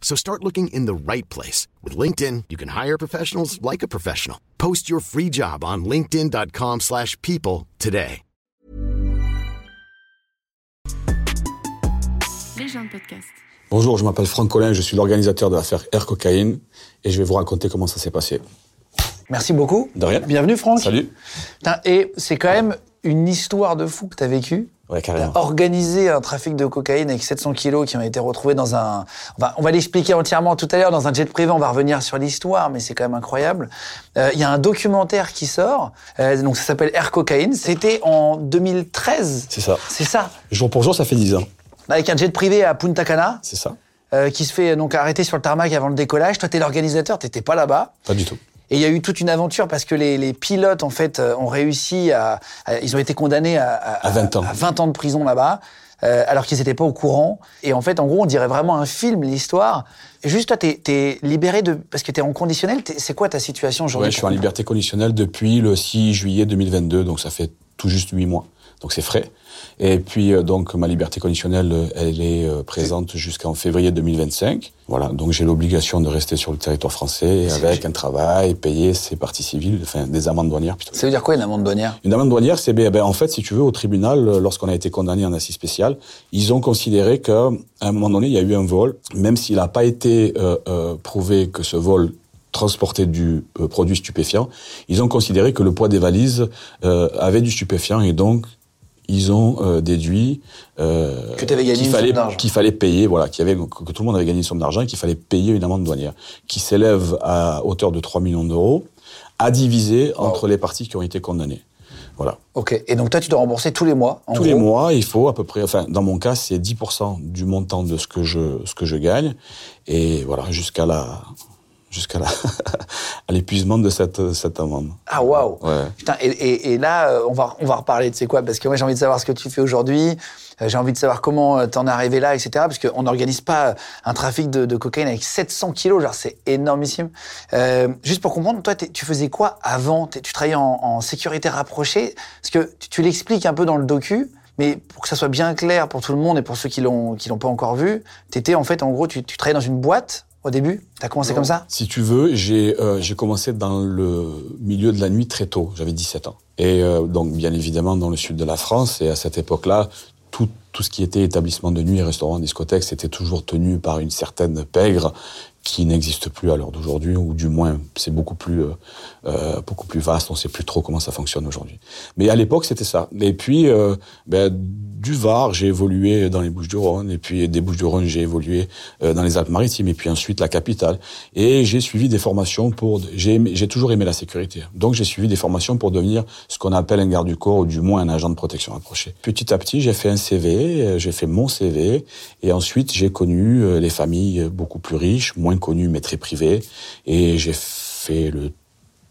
So start looking in the right place. With LinkedIn, you can hire professionals like a professional. Post your free job on linkedin.com slash people today. Podcast. Bonjour, je m'appelle Franck Collin, je suis l'organisateur de l'affaire Air Cocaïne et je vais vous raconter comment ça s'est passé. Merci beaucoup. De rien. Bienvenue Franck. Salut. Putain, Et c'est quand même une histoire de fou que tu as vécue. Ouais, carrément. T'as organisé un trafic de cocaïne avec 700 kilos qui ont été retrouvés dans un... On va, on va l'expliquer entièrement tout à l'heure dans un jet privé, on va revenir sur l'histoire, mais c'est quand même incroyable. Euh, Il y a un documentaire qui sort, euh, donc ça s'appelle Air Cocaïne. C'était en 2013. C'est ça. C'est ça. Jour pour jour, ça fait 10 ans. Avec un jet privé à Punta Cana, C'est ça. euh, qui se fait donc arrêter sur le tarmac avant le décollage. Toi, t'es l'organisateur, t'étais pas là-bas. Pas du tout. Et il y a eu toute une aventure parce que les, les pilotes, en fait, euh, ont réussi à, à- Ils ont été condamnés à, À 20 ans. à 20 ans de prison là-bas, euh, alors qu'ils n'étaient pas au courant. Et en fait, en gros, on dirait vraiment un film, l'histoire. Juste, toi, t'es es libéré de. Parce que t'es en conditionnel. C'est quoi ta situation aujourd'hui Ouais, je suis en liberté conditionnelle depuis le 6 juillet 2022, donc ça fait tout juste 8 mois. Donc c'est frais. Et puis euh, donc ma liberté conditionnelle, euh, elle est euh, présente jusqu'en février 2025. Voilà, donc j'ai l'obligation de rester sur le territoire français avec un travail, payer ses parties civiles, enfin des amendes douanières plutôt. Ça veut dire quoi une amende douanière? Une amende douanière, c'est ben, ben, en fait, si tu veux, au tribunal, lorsqu'on a été condamné en assise spéciale, ils ont considéré qu'à un moment donné, il y a eu un vol, même s'il n'a pas été euh, euh, prouvé que ce vol transportait du euh, produit stupéfiant, ils ont considéré que le poids des valises euh, avait du stupéfiant et donc ils ont euh, déduit euh, qu'il fallait qu'il fallait payer, voilà, qu'il y avait que, tout le monde avait gagné une somme d'argent et qu'il fallait payer une amende douanière qui s'élève à hauteur de 3 millions d'euros, à diviser entre les parties qui ont été condamnées. Voilà. Ok. Et donc, toi, tu dois rembourser tous les mois. en Tous les mois, il faut à peu près, enfin, dans mon cas, c'est 10% du montant de ce que je, ce que je gagne. Et voilà, jusqu'à la, jusqu'à la, à l'épuisement de cette, cette amende. Ah, waouh Ouais. Putain, et, et- et là, euh, on va, on va reparler de c'est quoi Parce que moi, j'ai envie de savoir ce que tu fais aujourd'hui. euh, J'ai envie de savoir comment euh, t'en es arrivé là, etc. Parce qu'on n'organise pas un trafic de, de cocaïne avec 700 kilos, genre c'est énormissime. Euh, juste pour comprendre, toi, tu faisais quoi avant? Tu travaillais en, en sécurité rapprochée? Parce que tu, tu l'expliques un peu dans le docu, mais pour que ça soit bien clair pour tout le monde et pour ceux qui l'ont qui l'ont pas encore vu, t'étais en fait, en gros, tu, tu travaillais dans une boîte au début T'as commencé comme ça? Si tu veux, j'ai euh, j'ai commencé dans le milieu de la nuit très tôt. J'avais 17 ans. Et euh, donc, bien évidemment, dans le sud de la France. Et à cette époque-là, tout, tout ce qui était établissement de nuit, restaurant, discothèque, c'était toujours tenu par une certaine pègre qui n'existe plus à l'heure d'aujourd'hui, ou du moins, c'est beaucoup plus euh, euh, beaucoup plus vaste. On sait plus trop comment ça fonctionne aujourd'hui. Mais à l'époque, c'était ça. Et puis, euh, ben, du Var, j'ai évolué dans les Bouches-du-Rhône, et puis des Bouches-du-Rhône, j'ai évolué dans les Alpes-Maritimes, et puis ensuite la capitale. Et j'ai suivi des formations pour. J'ai toujours aimé la sécurité. Donc j'ai suivi des formations pour devenir ce qu'on appelle un garde du corps, ou du moins un agent de protection rapproché. Petit à petit, j'ai fait un CV, j'ai fait mon CV, et ensuite j'ai connu les familles beaucoup plus riches, moins connues mais très privées, et j'ai fait le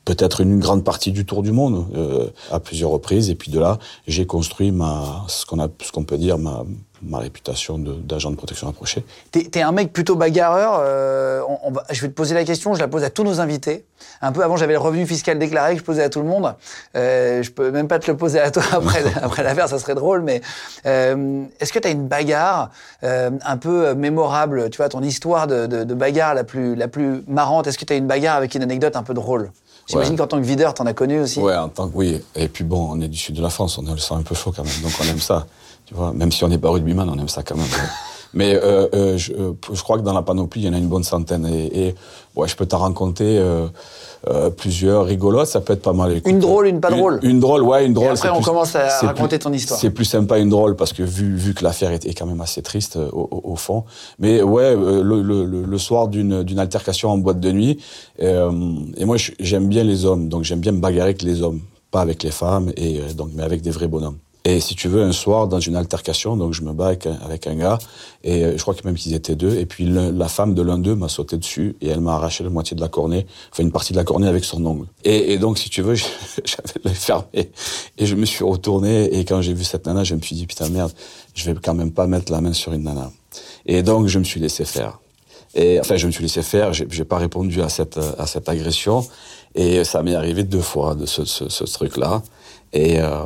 peut-être une grande partie du tour du monde euh, à plusieurs reprises et puis de là j'ai construit ma ce qu'on a ce qu'on peut dire ma ma réputation de- d'agent de, protection rapproché. T'es t'es un mec plutôt bagarreur. euh, on- on va- je vais te poser la question, je la pose à tous nos invités. Un peu avant, j'avais le revenu fiscal déclaré que je posais à tout le monde. Euh, je peux même pas te le poser à toi après, après l'affaire, ça serait drôle. Mais euh, est-ce que tu as une bagarre euh, un peu mémorable Tu vois, ton histoire de, de- de bagarre la plus, la plus marrante? Est-ce que tu as une bagarre avec une anecdote un peu drôle? J'imagine Ouais. qu'en tant que videur, t'en as connu aussi. Ouais, en tant que oui. Et puis bon, on est du sud de la France, on a le sang un peu chaud quand même, donc on aime ça. Tu vois, même si on n'est pas rugbyman, on aime ça quand même. Mais euh, euh, je, euh, je crois que dans la panoplie, il y en a une bonne centaine. Et, et ouais, je peux t'en raconter euh, plusieurs rigolotes, ça peut être pas mal. Écoute, Une drôle, une pas drôle. Une, drôle, ouais, une drôle. après, c'est on plus- commence à raconter plus- ton histoire. C'est plus sympa une drôle parce que vu, vu que l'affaire est, est quand même assez triste au, au- au fond. Mais ouais, le, le, le- le soir d'une altercation en boîte de nuit, et moi j'aime bien les hommes, donc j'aime bien me bagarrer avec les hommes, pas avec les femmes, et donc mais avec des vrais bonhommes. Et si tu veux, un soir, dans une altercation, donc je me bats avec un, gars, et euh, je crois que même qu'ils étaient deux, et puis la femme de l'un d'eux m'a sauté dessus, et elle m'a arraché la moitié de la cornée, enfin une partie de la cornée avec son ongle. Et, donc, si tu veux, j'avais l'œil fermé, et je me suis retourné, et quand j'ai vu cette nana, je me suis dit, putain, merde, je vais quand même pas mettre la main sur une nana. Et donc, je me suis laissé faire. Et enfin, je me suis laissé faire, j'ai j'ai pas répondu à cette, à cette agression. Et ça m'est arrivé deux fois de ce, ce truc-là. Et euh,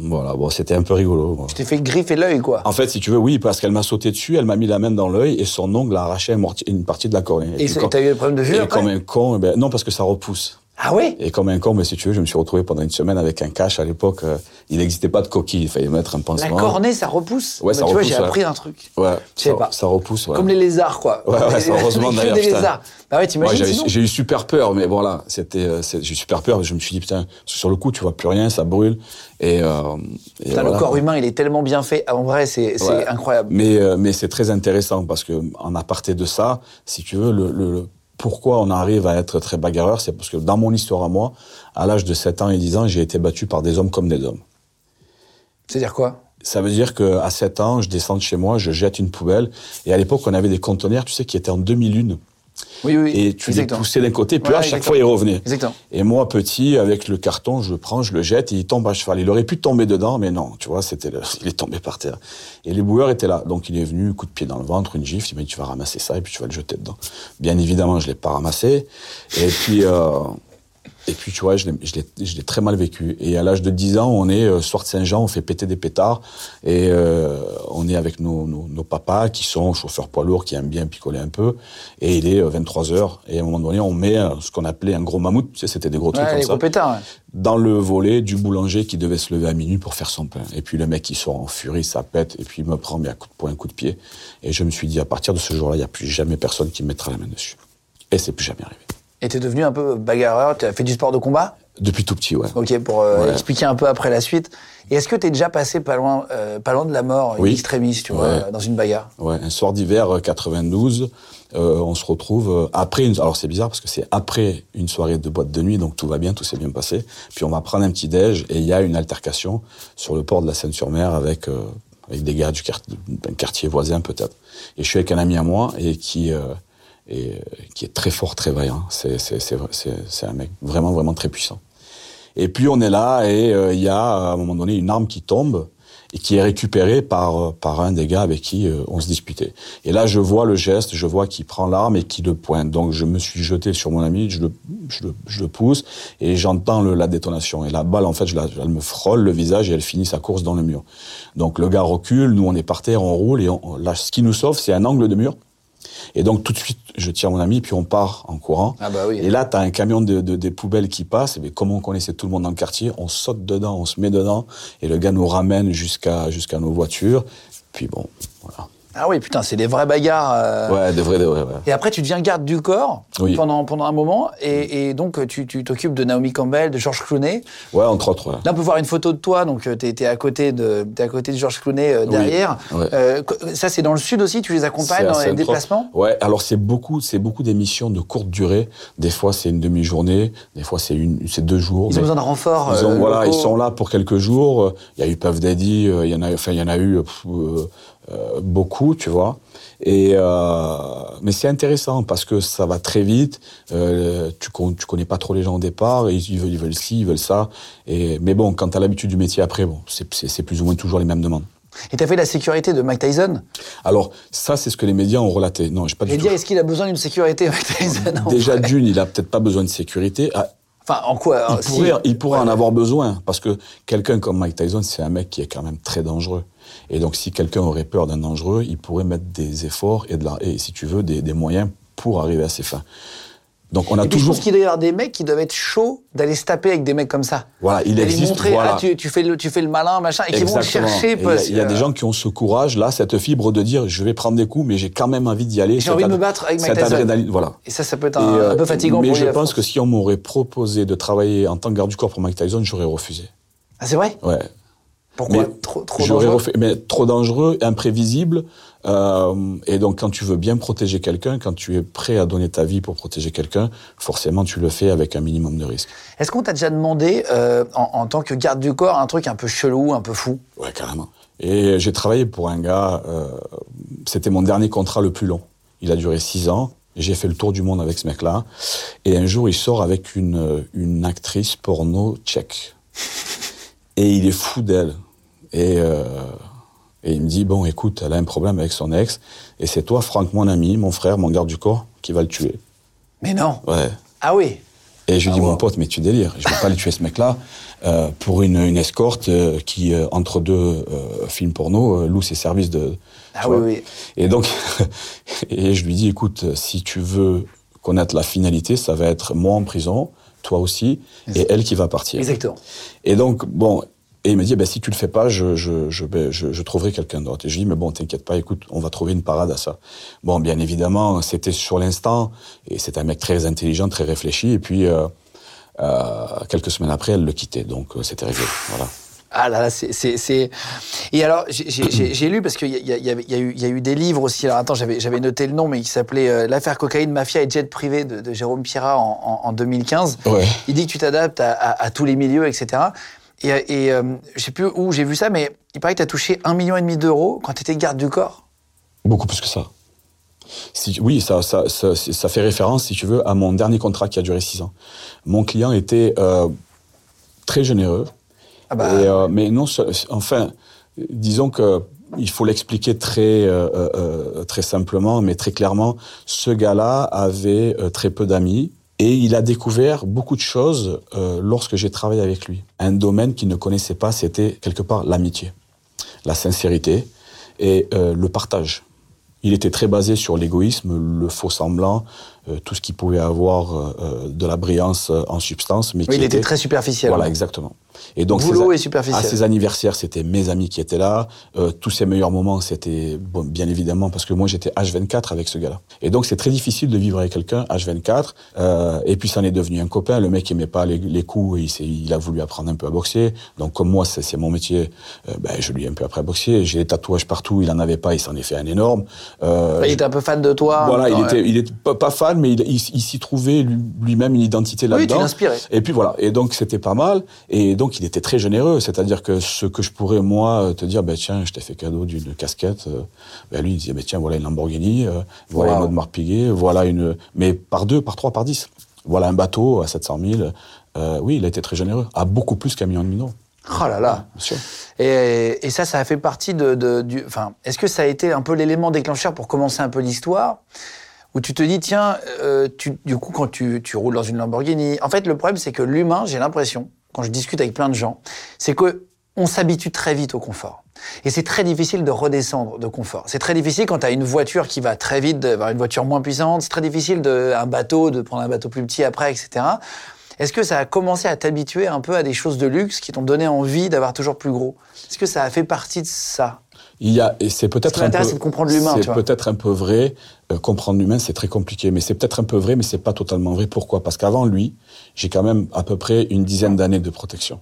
voilà, bon, c'était un peu rigolo. bon. Tu t'es fait griffer l'œil, quoi. En fait, si tu veux, oui, parce qu'elle m'a sauté dessus, elle m'a mis la main dans l'œil et son ongle a arraché une partie de la cornée. Et t'as eu le problème de vue Et après comme un con, eh ben, non, parce que ça repousse. Ah oui? Et comme un con, si tu veux, je me suis retrouvé pendant une semaine avec un cache. À l'époque, euh, il n'existait pas de coquille, il fallait mettre un La pansement. cornée, ça repousse Ouais, ça Tu vois, j'ai ouais. appris un truc. Ouais, Je sais ça, pas. ça repousse. Ouais. Comme les lézards, quoi. Ouais, heureusement, d'ailleurs, putain. lézards. Bah ouais, t'imagines j'ai eu super peur, mais voilà, c'était, euh, j'ai eu super peur. Je me suis dit putain, sur le coup, tu vois plus rien, ça brûle. Et, euh, et Putain, voilà. Le corps humain, il est tellement bien fait. En vrai, c'est c'est Ouais. incroyable. Mais, mais c'est très intéressant parce que en aparté de ça, si tu veux, le- pourquoi on arrive à être très bagarreur, c'est parce que dans mon histoire à moi, à l'âge de 7 ans et 10 ans, j'ai été battu par des hommes comme des hommes. C'est-à-dire quoi? Ça veut dire qu'à 7 ans, je descends de chez moi, je jette une poubelle. Et à l'époque, on avait des conteneurs, tu sais, qui étaient en demi-lune. Oui, oui. Et tu exactement. les poussais d'un côté, puis à chaque exactement. fois, ils revenaient. Exactement. Et moi, petit, avec le carton, je le prends, je le jette et il tombe à cheval. Il aurait pu tomber dedans, mais non, tu vois, c'était le- il est tombé par terre. Et les boueurs étaient là. Donc il est venu, coup de pied dans le ventre, une gifle, il m'a dit tu vas ramasser ça et puis tu vas le jeter dedans. Bien évidemment, je l'ai pas ramassé. Et puis, euh, et puis tu vois, je l'ai, très mal vécu. Et à l'âge de 10 ans, on est euh, soir de Saint-Jean, on fait péter des pétards et euh, on est avec nos, nos, nos papas qui sont chauffeurs poids lourds, qui aiment bien picoler un peu. Et il est 23 heures. Et à un moment donné, on met euh, ce qu'on appelait un gros mammouth. Tu sais, c'était des gros trucs Ouais, comme les ça gros pétards. ouais. dans le volet du boulanger qui devait se lever à minuit pour faire son pain. Et puis le mec, il sort en furie, ça pète, et puis il me prend mais à coup de poing, un coup de pied. Et je me suis dit, à partir de ce jour-là, il n'y a plus jamais personne qui me mettra la main dessus. Et c'est plus jamais arrivé. Et t'es devenu un peu bagarreur. Tu as fait du sport de combat Depuis tout petit, ouais. Ok, pour euh, Ouais. expliquer un peu après la suite. Et est-ce que t'es déjà passé pas loin, euh, pas loin de la mort, Oui. extrémiste, tu vois, dans une bagarre? Ouais, un soir d'hiver euh, 92, euh, on se retrouve après une, alors c'est bizarre parce que c'est après une soirée de boîte de nuit, donc tout va bien, tout s'est bien passé. Puis on va prendre un petit déj et il y a une altercation sur le port de la Seine-sur-Mer avec avec des gars du quartier, quartier voisin peut-être. Et je suis avec un ami à moi et qui euh, et, euh, qui est très fort, très vaillant. C'est c'est un mec vraiment vraiment très puissant. Et puis on est là et euh, il y a à un moment donné une arme qui tombe et qui est récupérée par euh, par un des gars avec qui euh, on se disputait. Et là je vois le geste, je vois qu'il prend l'arme et qu'il le pointe. Donc je me suis jeté sur mon ami, je le je le, je le pousse et j'entends la détonation. Et la balle en fait, je la, elle me frôle le visage et elle finit sa course dans le mur. Donc le gars recule, nous on est par terre, on roule et on, là ce qui nous sauve c'est un angle de mur. Et donc tout de suite, je tire mon ami, puis on part en courant. Ah bah oui. Et là, tu as un camion de, de- des poubelles qui passe. Mais comme on connaissait tout le monde dans le quartier, on saute dedans, on se met dedans, et le gars nous ramène jusqu'à jusqu'à nos voitures. Puis bon, voilà. Ah oui, putain, c'est des vraies bagarres. euh. Ouais, de vrai, de vrai, ouais. Et après, tu deviens garde du corps Oui. pendant, pendant un moment, et, et donc tu t'occupes de Naomi Campbell, de George Clooney. Ouais, entre autres, ouais. Là, on peut voir une photo de toi, donc tu es, à côté de t'es à côté de George Clooney euh, derrière. ouais. Euh, ça, c'est dans le sud aussi. Tu les accompagnes dans les déplacements? Ouais, alors c'est beaucoup, c'est beaucoup d'émissions de courte durée. Des fois, c'est une demi-journée. Des fois, c'est une, c'est deux jours. Ils ont besoin de renforts. Ils, ont- euh, voilà, ils sont là pour quelques jours. Il y a eu Puff Daddy, euh, il y en a, enfin, il y en a eu pff, euh, beaucoup, tu vois. Et euh, mais c'est intéressant parce que ça va très vite. Euh, tu, con, tu connais pas trop les gens au départ. Ils, ils veulent, ils veulent ci, ils veulent ça. Et mais bon, quand t'as l'habitude du métier après, bon, c'est- plus ou moins toujours les mêmes demandes. Et t'as fait la sécurité de Mike Tyson? Alors ça, c'est ce que les médias ont relaté. Non, j'ai pas du tout. est-ce qu'il a besoin d'une sécurité, Mike Tyson? Déjà d'une, il a peut-être pas besoin de sécurité. Ah, Enfin, en quoi il si- pourrait, il pourrait en avoir besoin parce que quelqu'un comme Mike Tyson, c'est un mec qui est quand même très dangereux. Et donc, si quelqu'un aurait peur d'un dangereux, il pourrait mettre des efforts et, de la, et si tu veux, des, des moyens pour arriver à ses fins. Donc, on a Et puis, je toujours. pense qu'il doit y avoir des mecs qui doivent être chauds d'aller se taper avec des mecs comme ça. Voilà, il existe. montrer, voilà. ah, tu, tu fais le, tu fais le malin, machin, et qui vont chercher. Il y a- y, des gens qui ont ce courage, là, cette fibre de dire je vais prendre des coups, mais j'ai quand même envie d'y aller. J'ai envie de me battre avec Mike adrénaline, voilà. Et ça, ça peut être un, euh, un peu fatigant mais pour je pense que si on m'aurait proposé de travailler en tant que garde du corps pour Mike Tyson, j'aurais refusé. Ah, c'est vrai? Ouais. Pourquoi Mais Trop, trop dangereux refait- mais trop dangereux, imprévisible. Euh, et donc, quand tu veux bien protéger quelqu'un, quand tu es prêt à donner ta vie pour protéger quelqu'un, forcément, tu le fais avec un minimum de risque. Est-ce qu'on t'a déjà demandé, euh, en, en tant que garde du corps, un truc un peu chelou, un peu fou? Ouais, carrément. Et j'ai travaillé pour un gars, euh, c'était mon dernier contrat le plus long. Il a duré six ans. J'ai fait le tour du monde avec ce mec-là. Et un jour, il sort avec une, une actrice porno tchèque. Et il est fou d'elle. Et, euh, et il me dit, bon, écoute, elle a un problème avec son ex. Et c'est toi, Franck, mon ami, mon frère, mon garde du corps, qui va le tuer. Mais non Ouais. Ah oui Et je lui dis, Ah, mon pote, mais tu délires. Je vais pas le tuer, ce mec-là, euh, pour une, une escorte euh, qui, euh, entre deux films porno, loue ses services de... Ah oui, oui. Et donc, et je lui dis, écoute, si tu veux connaître la finalité, ça va être moi en prison, toi aussi, et elle qui va partir. Exactement. Et donc, bon, et il m'a dit, ben, si tu le fais pas, je, je, je, je, je trouverai quelqu'un d'autre. Et je lui dis, mais bon, t'inquiète pas, écoute, on va trouver une parade à ça. Bon, bien évidemment, c'était sur l'instant, et c'est un mec très intelligent, très réfléchi, et puis, euh, euh, quelques semaines après, elle le quittait, donc euh, c'était réglé. Voilà. Ah là là, c'est... Et alors, j'ai- lu, parce qu'il y, y, y y a eu- il y a eu des livres aussi, alors attends, j'avais noté le nom, mais qui s'appelait euh, L'affaire cocaïne, mafia et jet privé de, de Jérôme Pierrat en, en- en 2015. Ouais. Il dit que tu t'adaptes à, à- à tous les milieux, etc. Et, et euh, je sais plus où j'ai vu ça, mais il paraît que tu as touché un million et demi d'euros quand tu étais garde du corps. Beaucoup plus que ça. Si, oui, ça, ça, ça, ça fait référence, si tu veux, à mon dernier contrat qui a duré six ans. Mon client était euh, très généreux. Ah bah, Et, euh, mais non, enfin, disons que il faut l'expliquer très euh, très simplement, mais très clairement. Ce gars-là avait très peu d'amis et il a découvert beaucoup de choses euh, lorsque j'ai travaillé avec lui. Un domaine qu'il ne connaissait pas, c'était quelque part l'amitié, la sincérité et euh, le partage. Il était très basé sur l'égoïsme, le faux semblant, euh, tout ce qui pouvait avoir euh, euh, de la brillance euh, en substance, mais oui, il était très superficiel. voilà, exactement. Et donc, Boulot et superficiel. À ses anniversaires, c'était mes amis qui étaient là. Euh, tous ses meilleurs moments, c'était bon, bien évidemment parce que moi j'étais H24 avec ce gars-là. Et donc c'est très difficile de vivre avec quelqu'un H24. Euh, et puis ça en est devenu un copain. Le mec aimait pas les, les coups, et il, a voulu apprendre un peu à boxer. Donc comme moi c'est mon métier, euh, ben, je lui ai un peu appris à boxer. J'ai des tatouages partout, il en avait pas, il s'en est fait un énorme. Il était un peu fan de toi. voilà, il Ouais. était, il était pas, pas fan, mais il, il, il s'y trouvait lui- lui-même une identité Oui, là-dedans. tu l'inspirais. Et puis voilà, et donc c'était pas mal, et donc il était très généreux, c'est-à-dire que ce que je pourrais moi te dire, ben tiens, je t'ai fait cadeau d'une casquette, euh, ben lui il disait, ben tiens, voilà une Lamborghini, euh, voilà Wow. une autre marque Piguet, voilà une, mais par deux, par trois, par dix, voilà un bateau à 700 000, euh, oui, il a été très généreux, à beaucoup plus qu'un million demi d'euros, Oh là là. bien sûr. Et, et ça, ça a fait partie de, de- du. Enfin, est-ce que ça a été un peu l'élément déclencheur pour commencer un peu l'histoire? Où tu te dis, tiens, euh, tu, du coup, quand tu, tu roules dans une Lamborghini. En fait, le problème, c'est que l'humain, j'ai l'impression, quand je discute avec plein de gens, c'est que on s'habitue très vite au confort. Et c'est très difficile de redescendre de confort. C'est très difficile quand tu as une voiture qui va très vite, d'avoir une voiture moins puissante. C'est très difficile de un bateau, de prendre un bateau plus petit après, etc. Est-ce que ça a commencé à t'habituer un peu à des choses de luxe qui t'ont donné envie d'avoir toujours plus gros? Est-ce que ça a fait partie de ça? Il y a, et c'est peut-être un peu, de comprendre l'humain, C'est peut-être un peu vrai. Euh, comprendre l'humain, c'est très compliqué, mais c'est peut-être un peu vrai, mais c'est pas totalement vrai. Pourquoi? Parce qu'avant lui, j'ai quand même à peu près une dizaine d'années de protection.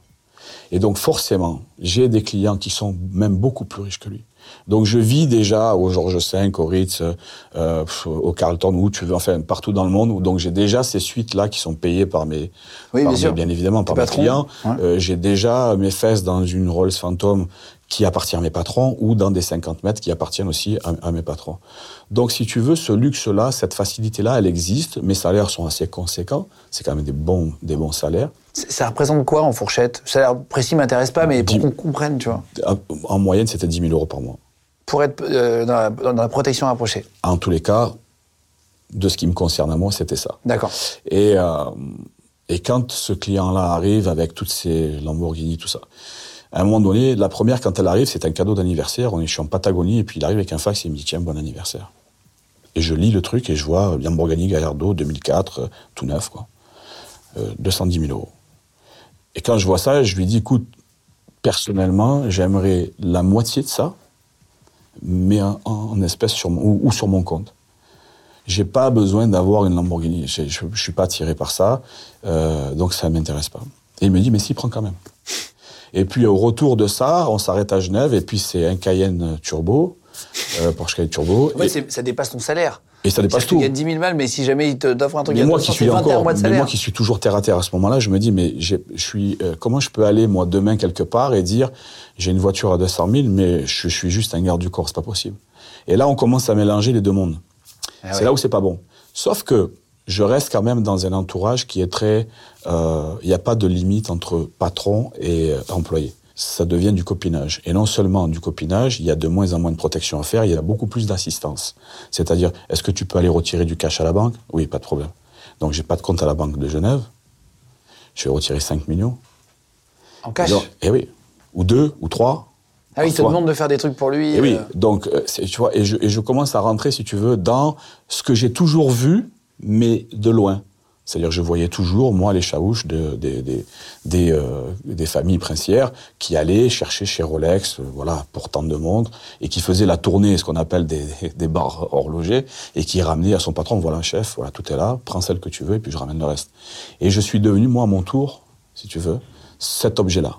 Et donc forcément, j'ai des clients qui sont même beaucoup plus riches que lui. Donc je vis déjà au Georges V, au Ritz, euh, au Carlton, où tu veux, enfin partout dans le monde. où Donc j'ai déjà ces suites-là qui sont payées par mes, Oui, par bien mes- sûr. bien évidemment par mes clients. Euh, j'ai déjà mes fesses dans une Rolls Phantom qui appartient à mes patrons ou dans des 50 mètres qui appartiennent aussi à, à mes patrons. Donc, si tu veux, ce luxe-là, cette facilité-là, elle existe. Mes salaires sont assez conséquents. C'est quand même des bons, des bons salaires. Ça représente quoi en fourchette? L'air précis m'intéresse pas, mais pour qu'on comprenne, tu vois. En moyenne, c'était 10 000 euros par mois. Pour être euh, dans, la, dans la protection rapprochée. En tous les cas, de ce qui me concerne à moi, c'était ça. D'accord. Et, euh, et quand ce client-là arrive avec toutes ces Lamborghini, tout ça, à un moment donné, la première, quand elle arrive, c'est un cadeau d'anniversaire. On est, en Patagonie, et puis il arrive avec un fax et il me dit Tiens, bon anniversaire. Et je lis le truc et je vois Lamborghini Gallardo 2004, euh, tout neuf, quoi. Euh, 210 000 euros. Et quand je vois ça, je lui dis Écoute, personnellement, j'aimerais la moitié de ça, mais en, en espèces sur ou, ou sur mon compte. J'ai pas besoin d'avoir une Lamborghini. Je, je suis pas attiré par ça, euh, donc ça m'intéresse pas. Et il me dit mais si, prends quand même. Et puis au retour de ça, on s'arrête à Genève et puis c'est un Cayenne turbo euh, Porsche Cayenne Turbo. Et, c'est- ça dépasse ton salaire. et ça dépasse tout. Tu gagnes 10 000 balles, mais si jamais il te- t'offre un truc Mais moi 200, qui suis c'est 21 encore, mois de mais salaire. moi qui suis toujours terre à terre à ce moment-là, je me dis mais je suis euh, comment je peux aller moi demain quelque part et dire j'ai une voiture à 200 000 mais je, je suis juste un garde du corps, c'est pas possible. Et là on commence à mélanger les deux mondes. Ah c'est ouais. là où c'est pas bon. Sauf que je reste quand même dans un entourage qui est très, euh, il n'y a pas de limite entre patron et euh, employé. Ça devient du copinage. Et non seulement du copinage, il y a de moins en moins de protection à faire, il y a beaucoup plus d'assistance. C'est-à-dire, est-ce que tu peux aller retirer du cash à la banque? Oui, pas de problème. Donc, j'ai pas de compte à la banque de Genève. Je vais retirer 5 millions. En cash? Donc, eh oui. Ou deux, ou trois. ah oui, il te demande de faire des trucs pour lui. Et oui, euh, donc, tu vois, et je, et je commence à rentrer, si tu veux, dans ce que j'ai toujours vu, mais de loin. C'est-à-dire, je voyais toujours, moi, les chaouches de- des- des- euh, des familles princières qui allaient chercher chez Rolex, euh, voilà, pour tant de montres, et qui faisaient la tournée, ce qu'on appelle des, des bars horlogers, et qui ramenaient à son patron, voilà, chef, voilà, tout est là, prends celle que tu veux, et puis je ramène le reste. Et je suis devenu, moi, à mon tour, si tu veux, cet objet-là.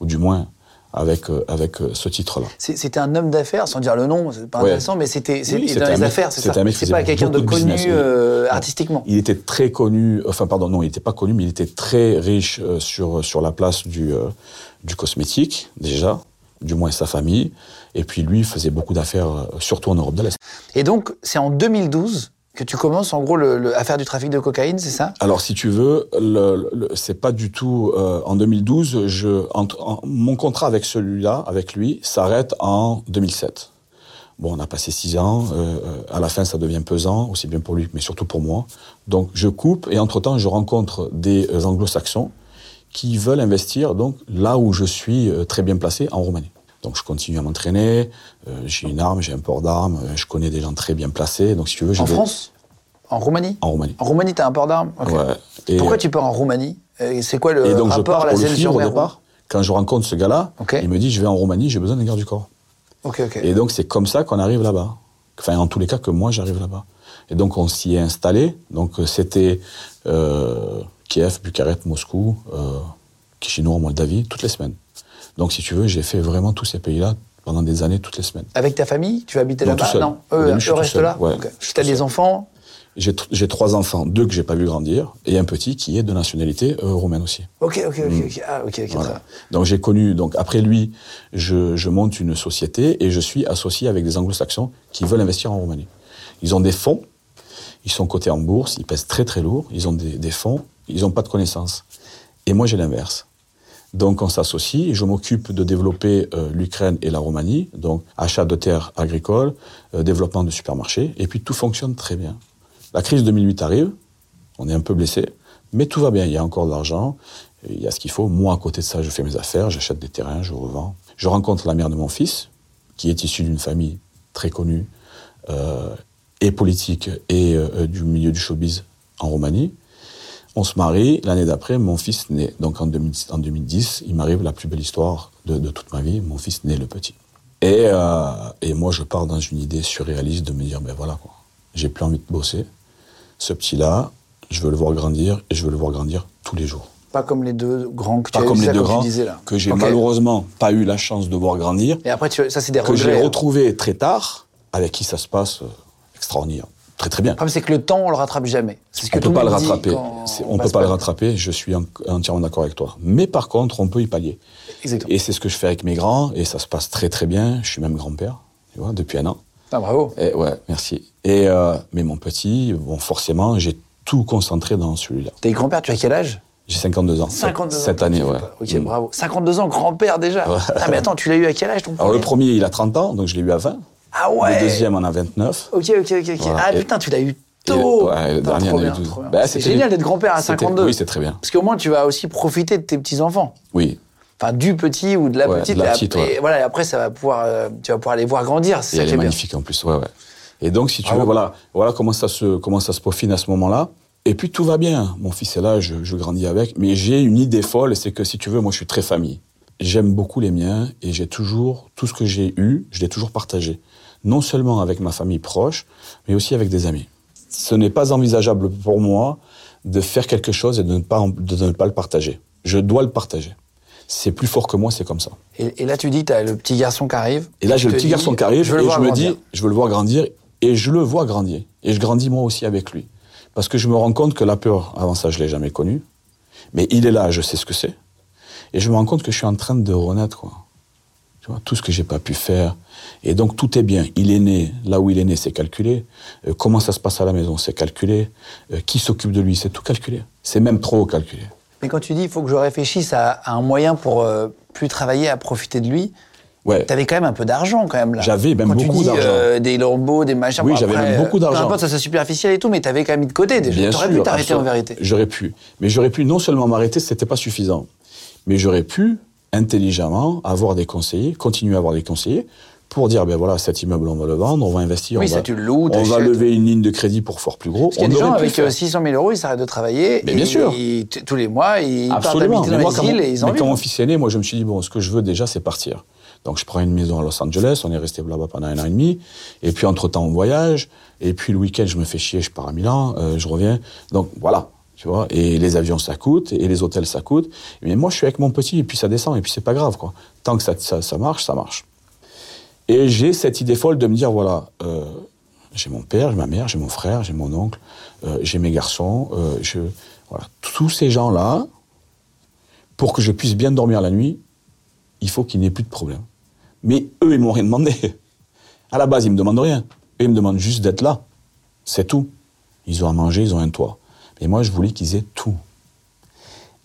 Ou du moins, avec, euh, avec euh, ce titre-là. C'était un homme d'affaires, sans dire le nom, c'est pas Ouais. intéressant, mais c'était Oui, dans un les mec- affaires, c'est c'était ça. C'est pas quelqu'un de connu business, euh, artistiquement. Il était très connu, enfin pardon, non, il n'était pas connu, mais il était très riche sur, sur la place du, du cosmétique, déjà, du moins sa famille. Et puis lui, faisait beaucoup d'affaires, surtout en Europe de l'Est. Et donc, c'est en 2012 que tu commences, en gros, à faire du trafic de cocaïne, c'est ça? Alors, si tu veux, c'est pas du tout. euh, en 2012, je, entre- mon contrat avec celui-là, avec lui, s'arrête en 2007. Bon, on a passé six ans. euh, euh, à la fin, ça devient pesant, aussi bien pour lui, mais surtout pour moi. Donc, je coupe et entre-temps, je rencontre des anglo-saxons qui veulent investir donc là où je suis très bien placé, en Roumanie. Donc, je continue à m'entraîner. euh, j'ai une arme, j'ai un port d'armes. euh, je connais des gens très bien placés. Donc, si tu veux, je En vais- France? En Roumanie? En Roumanie. En Roumanie, t'as un port d'armes? Ok. Ouais. Et- Pourquoi tu pars en Roumanie? C'est quoi le Et donc je rapport pars à la mer départ. Quand je rencontre ce gars-là, il me dit je vais en Roumanie, j'ai besoin d'un garde du corps. Et donc c'est comme ça qu'on arrive là-bas. Enfin en tous les cas que moi j'arrive là-bas. Et donc on s'y est installé. Donc euh, c'était euh, Kiev, Bucarest, Moscou, Chisinau, Moldavie, toutes les semaines. Donc si tu veux, j'ai fait vraiment tous ces pays-là pendant des années, toutes les semaines. Avec ta famille Tu habitais là-bas. Non, eux, début, eux restent là Ouais, T'as tout des enfants J'ai tr- j'ai trois enfants, deux que j'ai pas vu grandir, et un petit qui est de nationalité euh, roumaine aussi. Ok, ok, ok. ok. Ah, ok, ok. très Mm. Voilà. bien. Donc j'ai connu, donc après lui, je, je monte une société et je suis associé avec des anglo-saxons qui veulent investir en Roumanie. Ils ont des fonds, ils sont cotés en bourse, ils pèsent très très lourd, ils ont des, des fonds, ils n'ont pas de connaissances. Et moi j'ai l'inverse. Donc on s'associe je m'occupe de développer euh, l'Ukraine et la Roumanie, donc achat de terres agricoles, euh, développement de supermarchés, et puis tout fonctionne très bien. La crise 2008 arrive, on est un peu blessé, mais tout va bien, il y a encore de l'argent, il y a ce qu'il faut. Moi, à côté de ça, je fais mes affaires, j'achète des terrains, je revends. Je rencontre la mère de mon fils, qui est issue d'une famille très connue, euh, et politique, et du milieu du showbiz en Roumanie. On se marie, l'année d'après, mon fils naît. Donc en, 2000 en 2010, il m'arrive la plus belle histoire de, de toute ma vie, mon fils naît le petit. Et, euh, et moi, je pars dans une idée surréaliste de me dire, ben voilà, quoi, j'ai plus envie de bosser. Ce petit-là, je veux le voir grandir, et je veux le voir grandir tous les jours. Pas comme les deux grands que tu Pas as comme les ça, deux comme tu grands disais là. que j'ai malheureusement pas eu la chance de voir grandir, Et après, tu- ça, c'est des que j'ai regrets. hein. retrouvé très tard, avec qui ça se passe euh, extraordinaire. Très très bien. Le problème, c'est que le temps, on le rattrape jamais. C'est ce que On peut peut pas le rattraper. on On peut pas le rattraper. Je suis en- entièrement d'accord avec toi. Mais par contre, on peut y pallier. Exactement. Et c'est ce que je fais avec mes grands, et ça se passe très très bien. Je suis même grand-père, tu vois, depuis un an. Ah, bravo. Et ouais, merci. Et euh, mais mon petit, bon, forcément, j'ai tout concentré dans celui-là. T'es grand-père, tu as quel âge? J'ai 52 ans. 52 ans. Cette année, ouais. Ok, bravo. 52 ans, grand-père déjà. Ah, mais attends, tu l'as eu à quel âge ton Alors le premier? premier, il a 30 ans, donc je l'ai eu à 20. Ah ouais Le deuxième en a 29. Ok, ok, ok. Voilà. Ah Et- putain, tu l'as eu Et tôt. ouais, le Putain, dernier trop en a eu bien, 12. trop bien. Bah, c'est génial d'être grand-père à c'était- 52. Oui, c'est très bien. Parce qu'au moins, tu vas aussi profiter de tes petits-enfants. Oui. Enfin, du petit ou de la Ouais, petite. de la et petite, après, ouais. voilà, et après, ça va pouvoir, euh, tu vas pouvoir les voir grandir. C'est Et elle est bien. magnifique en plus, ouais, ouais. Et donc, si tu veux, voilà, voilà comment ça se, comment ça se peaufine à ce moment-là. Et puis tout va bien. Mon fils est là, je, je grandis avec. Mais j'ai une idée folle, c'est que si tu veux, moi je suis très famille. J'aime beaucoup les miens et j'ai toujours, tout ce que j'ai eu, je l'ai toujours partagé. Non seulement avec ma famille proche, mais aussi avec des amis. Ce n'est pas envisageable pour moi de faire quelque chose et de ne pas, de ne pas le partager. Je dois le partager. c'est plus fort que moi, c'est comme ça. Et, et là, tu dis, tu as le petit garçon qui arrive. Et là, j'ai le petit dis, garçon qui arrive je et je me grandir. dis, je veux le voir grandir et je le vois grandir. Et je grandis moi aussi avec lui. Parce que je me rends compte que la peur, avant ça, je l'ai jamais connue. Mais il est là, je sais ce que c'est. Et je me rends compte que je suis en train de renaître, quoi. Tu vois, tout ce que j'ai pas pu faire. Et donc, tout est bien. Il est né, là où il est né, c'est calculé. Euh, comment ça se passe à la maison, c'est calculé. Euh, qui s'occupe de lui, c'est tout calculé. C'est même trop calculé. Mais quand tu dis, il faut que je réfléchisse à, à un moyen pour euh, plus travailler, à profiter de lui, Ouais. T'avais quand même un peu d'argent quand même là. J'avais même Quand tu beaucoup dis, d'argent. des lambeaux, des machins. Oui, bon, j'avais après, même beaucoup euh, Peu d'argent. importe, ça c'est superficiel et tout, mais t'avais quand même mis de côté déjà. T'aurais pu t'arrêter en vérité. J'aurais pu. Mais j'aurais pu non seulement m'arrêter, c'était pas suffisant. Mais j'aurais pu, intelligemment, avoir des conseillers, continuer à avoir des conseillers, pour dire, ben voilà, cet immeuble, on va le vendre, on va investir, Oui, on ça, va, tu loues, on va lever une ligne de crédit pour fort plus gros. Parce qu'il y a des gens avec faire. euh, 600 000 euros, ils s'arrêtent de travailler. Mais bien et sûr. ils- tous les mois, ils partent Absolument. habiter Mais dans moi, les îles et ils en mais quand mon fils est né, moi, je me suis dit, bon, ce que je veux déjà, c'est partir. Donc, je prends une maison à Los Angeles, on est resté là-bas pendant un an et demi. Et puis, entre-temps, on voyage. Et puis, le week-end, je me fais chier, je pars à Milan, euh, je reviens. Donc, voilà. Tu vois, et les avions, ça coûte, et les hôtels, ça coûte. Mais moi, je suis avec mon petit, et puis ça descend, et puis c'est pas grave, quoi. Tant que ça, ça, ça marche, ça marche. Et j'ai cette idée folle de me dire, voilà, euh, j'ai mon père, j'ai ma mère, j'ai mon frère, j'ai mon oncle, euh, j'ai mes garçons, euh, je, voilà, tous ces gens-là, pour que je puisse bien dormir la nuit, il faut qu'il n'y ait plus de problème. Mais eux, ils m'ont rien demandé. À la base, ils me demandent rien. Eux, ils me demandent juste d'être là. C'est tout. Ils ont à manger, ils ont un toit. Mais moi, je voulais qu'ils aient tout.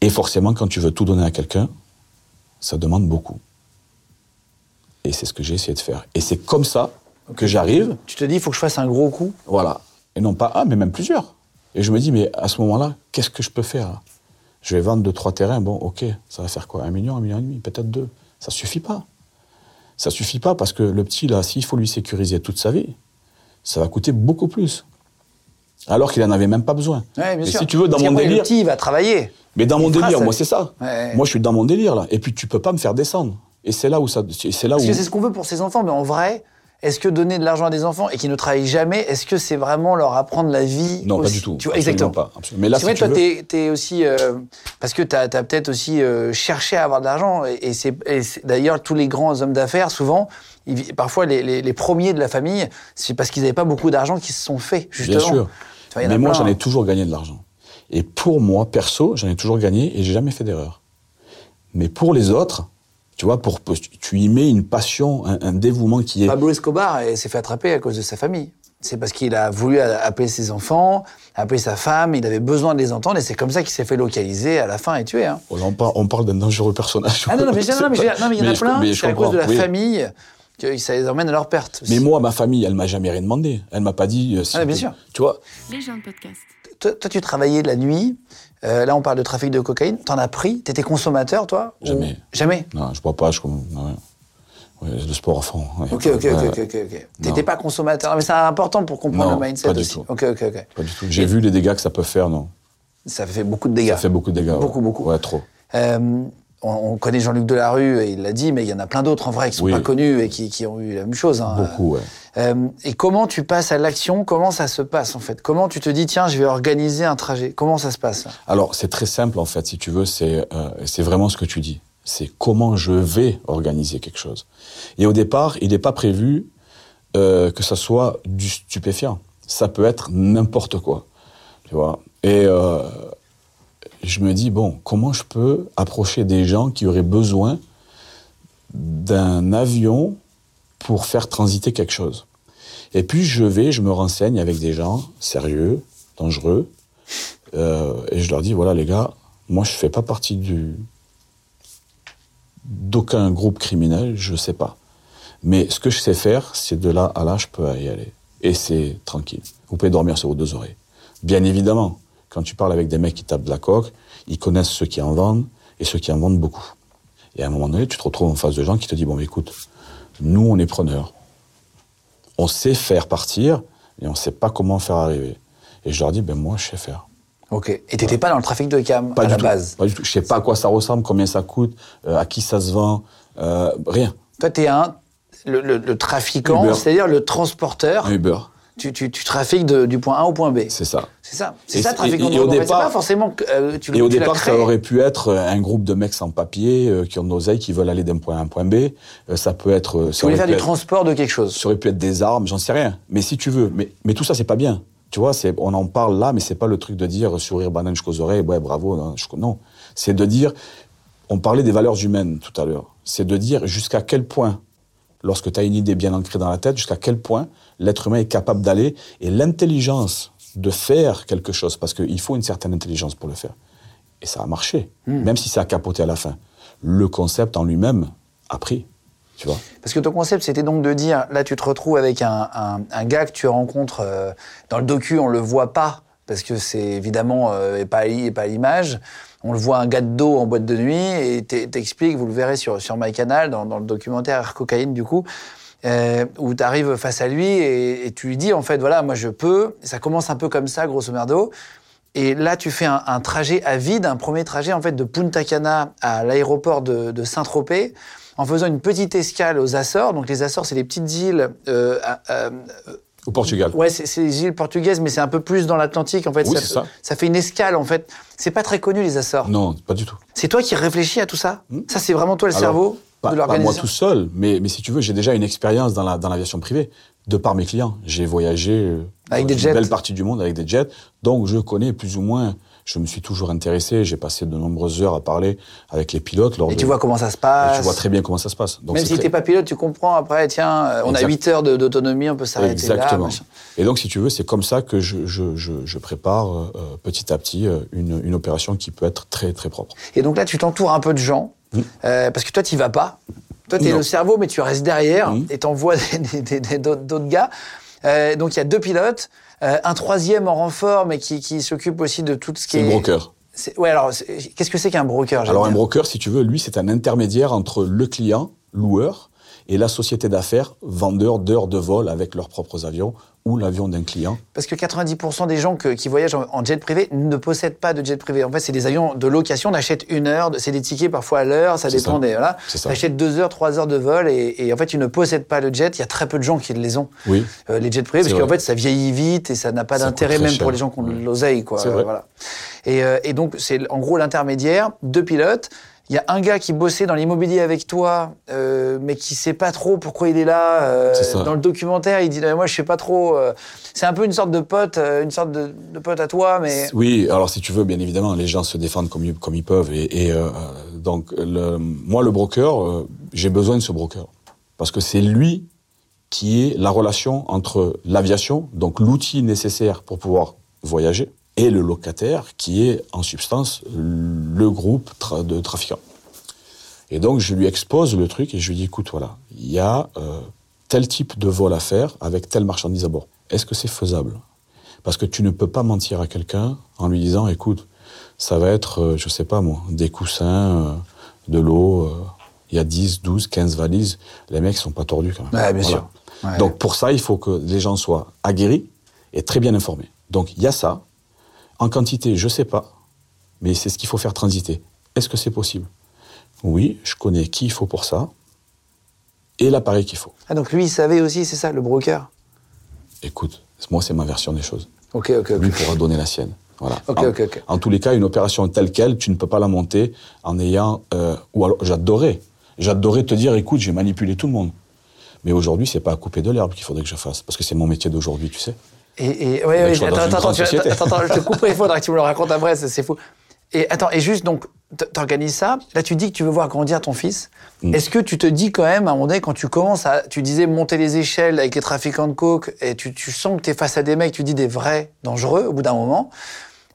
Et forcément, quand tu veux tout donner à quelqu'un, ça demande beaucoup. Et c'est ce que j'ai essayé de faire. Et c'est comme ça que j'arrive, Tu te dis, il faut que je fasse un gros coup. voilà. Et non pas un, mais même plusieurs. Et je me dis, mais à ce moment-là, qu'est-ce que je peux faire là Je vais vendre deux, trois terrains. Bon, ok, ça va faire quoi? Un million, un million et demi, peut-être deux. Ça suffit pas. Ça suffit pas parce que le petit, là, s'il faut lui sécuriser toute sa vie, ça va coûter beaucoup plus. Alors qu'il en avait même pas besoin. Ouais, bien Et sûr. si tu veux, dans Parce mon délire. Le petit, il va travailler. Mais dans mon Il délire, moi, c'est ça. Ouais. Moi, je suis dans mon délire, là. Et puis, tu peux pas me faire descendre. Et c'est là où ça. C'est là où. Parce que c'est ce qu'on veut pour ses enfants, mais en vrai, est-ce que donner de l'argent à des enfants et qui ne travaillent jamais, est-ce que c'est vraiment leur apprendre la vie Non, pas du tout. Tu vois, exactement. pas. Absolument. Mais là, c'est si vrai, tu toi, veux- t'es t'es aussi. euh, parce que t'as as, peut-être aussi euh, cherché à avoir de l'argent. Et, c'est d'ailleurs, tous les grands hommes d'affaires, souvent, ils parfois, les, les- les premiers de la famille, c'est parce qu'ils n'avaient pas beaucoup d'argent qu'ils se sont faits, justement. Bien sûr. Tu vois, Mais moi, j'en ai hein. toujours gagné de l'argent. Et pour moi, perso, j'en ai toujours gagné et j'ai jamais fait d'erreur. Mais pour les autres, tu vois, pour, tu y mets une passion, un, un dévouement qui est. Pablo Escobar eh, s'est fait attraper à cause de sa famille. C'est parce qu'il a voulu appeler ses enfants, appeler sa femme, il avait besoin de les entendre et c'est comme ça qu'il s'est fait localiser à la fin et tuer. Hein. On parle, on parle d'un dangereux personnage. Ah non, non, mais, non, non, il y en a plein, c'est à cause comprends, de la oui. famille que ça les emmène à leur perte. aussi. Mais moi, ma famille, elle m'a jamais rien demandé. Elle m'a pas dit. euh, si Ah, bien sûr. Tu vois, Les gens de podcast. toi, toi, tu travaillais de la nuit, euh, là on parle de trafic de cocaïne, t'en as pris, t'étais consommateur toi? Ou- Jamais. Jamais? Non, je bois pas, je. non, le sport à fond. Ok, ok, ok, ok, ok. ok. T'étais pas consommateur, mais c'est important pour comprendre Non, le mindset pas du aussi. tout. Ok, ok, ok. Pas du tout. J'ai vu les dégâts que ça peut faire, non. Ça fait beaucoup de dégâts. Ça fait beaucoup de dégâts. ouais. Beaucoup, beaucoup. Ouais, trop. Euh, on, on connaît Jean-Luc Delarue, et il l'a dit, mais il y en a plein d'autres en vrai qui sont Oui. pas connus et qui, qui ont eu la même chose. hein. Beaucoup, ouais. Euh, et comment tu passes à l'action? Comment ça se passe en fait? Comment tu te dis tiens, je vais organiser un trajet? Comment ça se passe? Alors, c'est très simple, en fait, si tu veux, c'est euh, c'est vraiment ce que tu dis. C'est comment je vais organiser quelque chose. Et au départ, il n'est pas prévu euh, que ça soit du stupéfiant. Ça peut être n'importe quoi. Tu vois Et je me dis, bon, comment je peux approcher des gens qui auraient besoin d'un avion pour faire transiter quelque chose Et puis, je vais, je me renseigne avec des gens sérieux, dangereux, euh, et je leur dis voilà les gars, moi je fais pas partie du d'aucun groupe criminel, je sais pas. Mais ce que je sais faire, c'est de là à là, je peux y aller. Et c'est tranquille. Vous pouvez dormir sur vos deux oreilles. Bien évidemment, quand tu parles avec des mecs qui tapent de la coque, ils connaissent ceux qui en vendent et ceux qui en vendent beaucoup. Et à un moment donné, tu te retrouves en face de gens qui te disent bon, écoute, nous on est preneurs. On sait faire partir, mais on sait pas comment faire arriver. Et je leur dis ben moi je sais faire. Ok. Et t'étais pas dans le trafic de cam Pas à du la tout. base Pas du tout. Je sais pas à quoi ça ressemble, combien ça coûte, euh, à qui ça se vend, euh, rien. Toi, t'es un le, le- le trafiquant, Uber. c'est-à-dire le transporteur. Uber. Tu, tu, tu trafiques de- du point A au point B. C'est ça. C'est ça. C'est ça, trafic et- et au départ- pas forcément que euh, tu, Et au tu départ, ça aurait pu être euh, un groupe de mecs sans papier euh, qui ont de l'oseille, qui veulent aller d'un point A à un point B. Euh, ça peut être. euh, Tu ça voulais faire du être- transport de quelque chose. Ça aurait pu être des armes, j'en sais rien. Mais si tu veux, mais, mais tout ça, c'est pas bien. Tu vois, c'est, on en parle là, mais c'est pas le truc de dire sourire banane jusqu'aux oreilles, ouais, bravo. Non. c'est de dire, on parlait des valeurs humaines tout à l'heure. C'est de dire jusqu'à quel point, lorsque tu as une idée bien ancrée dans la tête, jusqu'à quel point l'être humain est capable d'aller et l'intelligence de faire quelque chose, parce qu'il faut une certaine intelligence pour le faire. Et ça a marché, même si ça a capoté à la fin. Le concept en lui-même a pris, tu vois. Parce que ton concept, c'était donc de dire, là, tu te retrouves avec un, un- un gars que tu rencontres euh, dans le docu, on le voit pas, parce que c'est évidemment euh, pas, l'i- et pas l'image. On le voit un gars de dos en boîte de nuit et t'e- t'expliques, vous le verrez sur, sur MyCanal, dans, dans le documentaire Air Cocaïne, du coup, euh, où tu arrives face à lui et, tu lui dis, en fait, voilà, moi je peux. Ça commence un peu comme ça, grosso merdo. Et là, tu fais un, trajet à vide, un premier trajet en fait de Punta Cana à l'aéroport de, Saint-Tropez, en faisant une petite escale aux Açores. Donc les Açores, c'est les petites îles. euh, euh, Au Portugal. ouais, c'est les îles portugaises, mais c'est un peu plus dans l'Atlantique en fait. Oui, c'est ça. ça fait une escale en fait. C'est pas très connu les Açores. Non, pas du tout. C'est toi qui réfléchis à tout ça. Ça, c'est vraiment toi le Hmm. Alors, cerveau Pas, de pas moi l'organisation. tout seul, mais, mais si tu veux, j'ai déjà une expérience dans la- dans l'aviation privée, de par mes clients. J'ai voyagé euh, Avec dans des une belle partie du monde avec des jets, donc je connais plus ou moins. Je me suis toujours intéressé. J'ai passé de nombreuses heures à parler avec les pilotes. Lors Et de- tu vois comment ça se et passe. tu vois très bien comment ça se passe. Donc Même si très- t'es pas pilote, tu comprends après, tiens, euh, on a Exact. 8 heures d'autonomie, on peut s'arrêter là. Exactement. et donc, si tu veux, c'est comme ça que je, je, je, je prépare euh, euh, petit à petit une, une opération qui peut être très très propre. Et donc là, tu t'entoures un peu de gens, euh, parce que toi, tu vas pas. Toi, tu es Non. le cerveau, mais tu restes derrière et t'envoies d'autres gars. Euh, donc il y a deux pilotes, euh, un troisième en renfort, mais qui, qui s'occupe aussi de tout ce qui C'est est. le broker. Ouais, alors, qu'est-ce que c'est qu'un broker Alors un broker, si tu veux, lui, c'est un intermédiaire entre le client, loueur, et la société d'affaires, vendeur d'heures de vol avec leurs propres avions ou l'avion d'un client. Parce que 90% des gens que- qui voyagent en, en jet privé ne possèdent pas de jet privé. En fait, c'est des avions de location, on achète une heure, c'est des tickets parfois à l'heure, ça dépend ça. des. Voilà. C'est ça. Tu achètes deux heures, trois heures de vol et, et en fait, tu ne possèdes pas le jet. Il y a très peu de gens qui les ont, Oui. euh, les jets privés, parce qu'en fait, ça vieillit vite et ça n'a pas d'intérêt même pour les gens qui ont Ouais. l'oseille. quoi. C'est vrai. Voilà. Et, euh, et donc, c'est en gros l'intermédiaire, deux pilotes. Il y a un gars qui bossait dans l'immobilier avec toi, euh, mais qui sait pas trop pourquoi il est là. euh, dans le documentaire, il dit Non, mais moi je sais pas trop. euh, c'est un peu une sorte de pote, une sorte de, de pote à toi, mais Oui, alors si tu veux, bien évidemment, les gens se défendent comme ils, comme ils peuvent. Et, et, donc, le, moi, le broker, j'ai besoin de ce broker. Parce que c'est lui qui est la relation entre l'aviation, donc l'outil nécessaire pour pouvoir voyager, et le locataire, qui est en substance le groupe tra- de trafiquants. Et donc, je lui expose le truc et je lui dis, écoute, voilà, il y a euh, tel type de vol à faire avec telle marchandise à bord. Est-ce que c'est faisable? Parce que tu ne peux pas mentir à quelqu'un en lui disant, écoute, ça va être, euh, je sais pas moi, des coussins, euh, de l'eau, euh, il y a 10, 12, 15 valises. Les mecs sont pas tordus quand même. Ouais, bien sûr. Ouais. Donc pour ça, il faut que les gens soient aguerris et très bien informés. Donc il y a ça. En quantité, je sais pas, mais c'est ce qu'il faut faire transiter. Est-ce que c'est possible? Oui, je connais qui il faut pour ça et l'appareil qu'il faut. ah, donc lui il savait aussi, c'est ça, le broker? Écoute, moi c'est ma version des choses. Ok, ok, ok. Lui pourra donner la sienne. Voilà. Ok, en, ok, ok. en tous les cas, une opération telle quelle, tu ne peux pas la monter en ayant. euh, ou alors, j'adorais, j'adorais te dire, écoute, j'ai manipulé tout le monde. Mais aujourd'hui, c'est pas à couper de l'herbe qu'il faudrait que je fasse, parce que c'est mon métier d'aujourd'hui, tu sais. Et, et ouais, ouais, attends, attends, tu- attends, attends, je te couperai, il faudra que tu me le racontes après, c'est fou. Et attends, et juste donc, t'organises ça. Là, tu dis que tu veux voir grandir ton fils. Mm. Est-ce que tu te dis quand même, à un moment donné, quand tu commences à, tu disais monter les échelles avec les trafiquants de coke, et tu, tu sens que tu es face à des mecs, tu dis des vrais dangereux au bout d'un moment.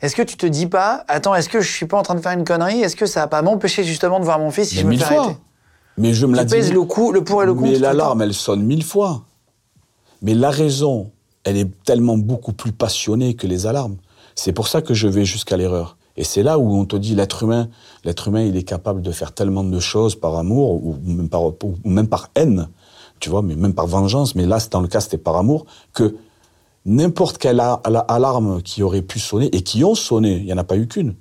Est-ce que tu te dis pas, attends, est-ce que je suis pas en train de faire une connerie? Est-ce que ça va pas m'empêcher justement de voir mon fils si Mais je me fais fois. arrêter? Mais je me la Tu pèses le, coup, le pour et le contre. Mais l'alarme, elle sonne mille fois. Mais la raison, elle est tellement beaucoup plus passionnée que les alarmes. C'est pour ça que je vais jusqu'à l'erreur. Et c'est là où on te dit l'être humain, l'être humain, il est capable de faire tellement de choses par amour ou même par, ou même par haine, tu vois, mais même par vengeance. Mais là, dans le cas, c'était par amour que n'importe quelle alarme qui aurait pu sonner et qui ont sonné, il n'y en a pas eu qu'une,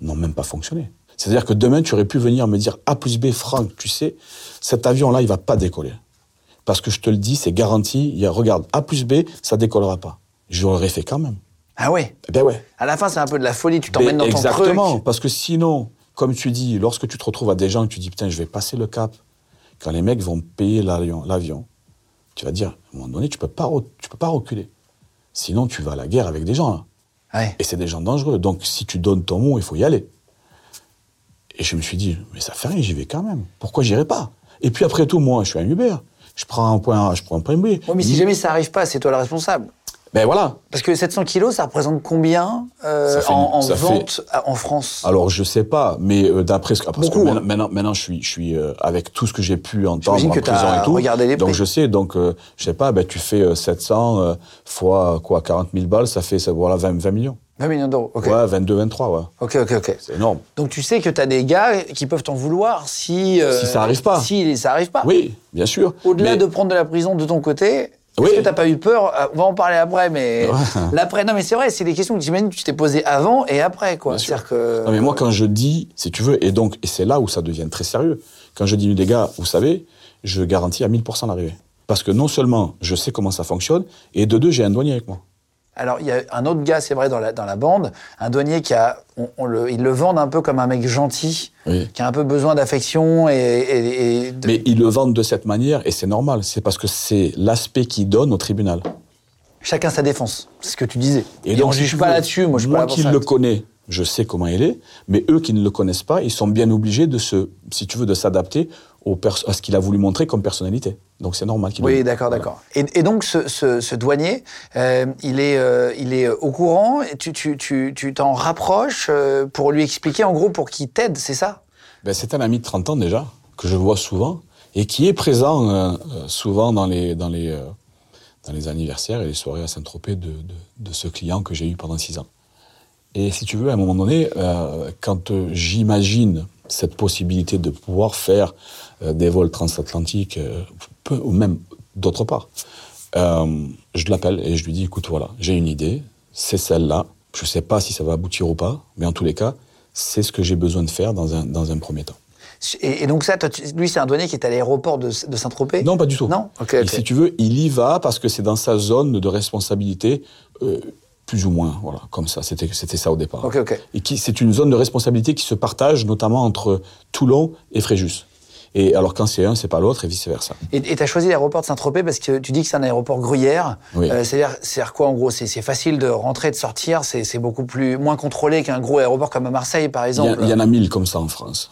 n'ont même pas fonctionné. C'est-à-dire que demain, tu aurais pu venir me dire A plus B, Franck, tu sais, cet avion-là, il va pas décoller. Parce que je te le dis, c'est garanti. Il y a, regarde, A plus B, ça décollera pas. J'aurais fait quand même. Ah ouais? Eh Ben ouais. À la fin, c'est un peu de la folie, tu t'emmènes dans ton Exactement, truc. parce que sinon, comme tu dis, lorsque tu te retrouves à des gens et tu dis putain, je vais passer le cap, quand les mecs vont payer l'avion, tu vas dire, à un moment donné, tu peux pas, tu peux pas reculer. Sinon, tu vas à la guerre avec des gens là. Ouais. Et c'est des gens dangereux. Donc, si tu donnes ton mot, il faut y aller. Et je me suis dit, mais ça fait rien, j'y vais quand même. Pourquoi j'irai pas? Et puis après tout, moi, je suis un Uber. Je prends un point A, je prends un point B. Mais si jamais ça arrive pas, c'est toi le responsable. Ben voilà. Parce que 700 kilos, ça représente combien euh, Ça fait- en, en ça fait- vente en France? Alors, je sais pas, mais euh, d'après ce que. Hein. maintenant, maintenant, je suis, je suis euh, avec tout ce que j'ai pu entendre en que prison et tout. regardé les donc, prix. je sais, donc, euh, je sais pas, ben, tu fais euh, 700 euh, fois quoi, 40 000 balles, ça fait ça, voilà, 20, 20 millions. 20 millions d'euros. Ok. Ouais, 22, 23, ouais. Ok, ok, ok. C'est énorme. Donc tu sais que tu as des gars qui peuvent t'en vouloir si. euh, Si ça arrive pas. Si ça arrive pas. Oui, bien sûr. Au-delà Mais- de prendre de la prison de ton côté, Oui. est-ce que t'as pas eu peur? Euh, On va en parler après, mais l'après. Non, mais c'est vrai, c'est des questions que j'imagine que tu t'es posées avant et après, quoi. Bien sûr. C'est-à-dire que. Non, mais moi, quand je dis, si tu veux, et donc, et c'est là où ça devient très sérieux, quand je dis, les gars, vous savez, je garantis à 1000% l'arrivée. Parce que non seulement je sais comment ça fonctionne, et de deux, j'ai un douanier avec moi. Alors, il y a un autre gars, c'est vrai, dans la, dans la bande, un douanier qui a. On, on le, ils le vendent un peu comme un mec gentil, Oui. qui a un peu besoin d'affection et. et- et de- Mais ils le vendent de cette manière, et c'est normal. C'est parce que c'est l'aspect qu'ils donnent au tribunal. Chacun sa défense, c'est ce que tu disais. Et Et, donc, on si juge pas veux, là-dessus, moi je Moi qui le connais, je sais comment il est, mais eux qui ne le connaissent pas, ils sont bien obligés de se, si tu veux, de s'adapter à ce qu'il a voulu montrer comme personnalité. Donc c'est normal qu'il Oui, le- d'accord, Voilà. d'accord. Et, et donc, ce, ce- ce douanier, euh, il, est, euh, il est au courant, et tu tu- tu- tu t'en rapproches euh, pour lui expliquer, en gros, pour qu'il t'aide, c'est ça? Ben, c'est un ami de 30 ans déjà, que je vois souvent, et qui est présent souvent dans les, dans, les, dans les anniversaires et les soirées à Saint-Tropez de, de, de ce client que j'ai eu pendant 6 ans. Et si tu veux, à un moment donné, euh, quand j'imagine cette possibilité de pouvoir faire euh, des vols transatlantiques, euh, peu- ou même d'autre part, je l'appelle et je lui dis, écoute, voilà, j'ai une idée, c'est celle-là, je ne sais pas si ça va aboutir ou pas, mais en tous les cas, c'est ce que j'ai besoin de faire dans un, dans un premier temps. et, donc, ça, toi, lui, c'est un douanier qui est à l'aéroport de, de Saint-Tropez? Non, pas du tout. Non? Ok, Et si tu veux, il y va parce que c'est dans sa zone de responsabilité, euh, plus ou moins, voilà, comme ça. C'était, c'était ça au départ. Ok, ok. Et qui, c'est une zone de responsabilité qui se partage notamment entre Toulon et Fréjus. Et alors quand c'est un, c'est pas l'autre et vice versa. Et tu as choisi l'aéroport de Saint-Tropez parce que tu dis que c'est un aéroport gruyère. Oui. Euh, c'est-à-dire, c'est-à-dire quoi, en gros c'est, c'est facile de rentrer, de sortir, c'est, c'est beaucoup plus moins contrôlé qu'un gros aéroport comme à Marseille, par exemple. il y en a mille comme ça en France.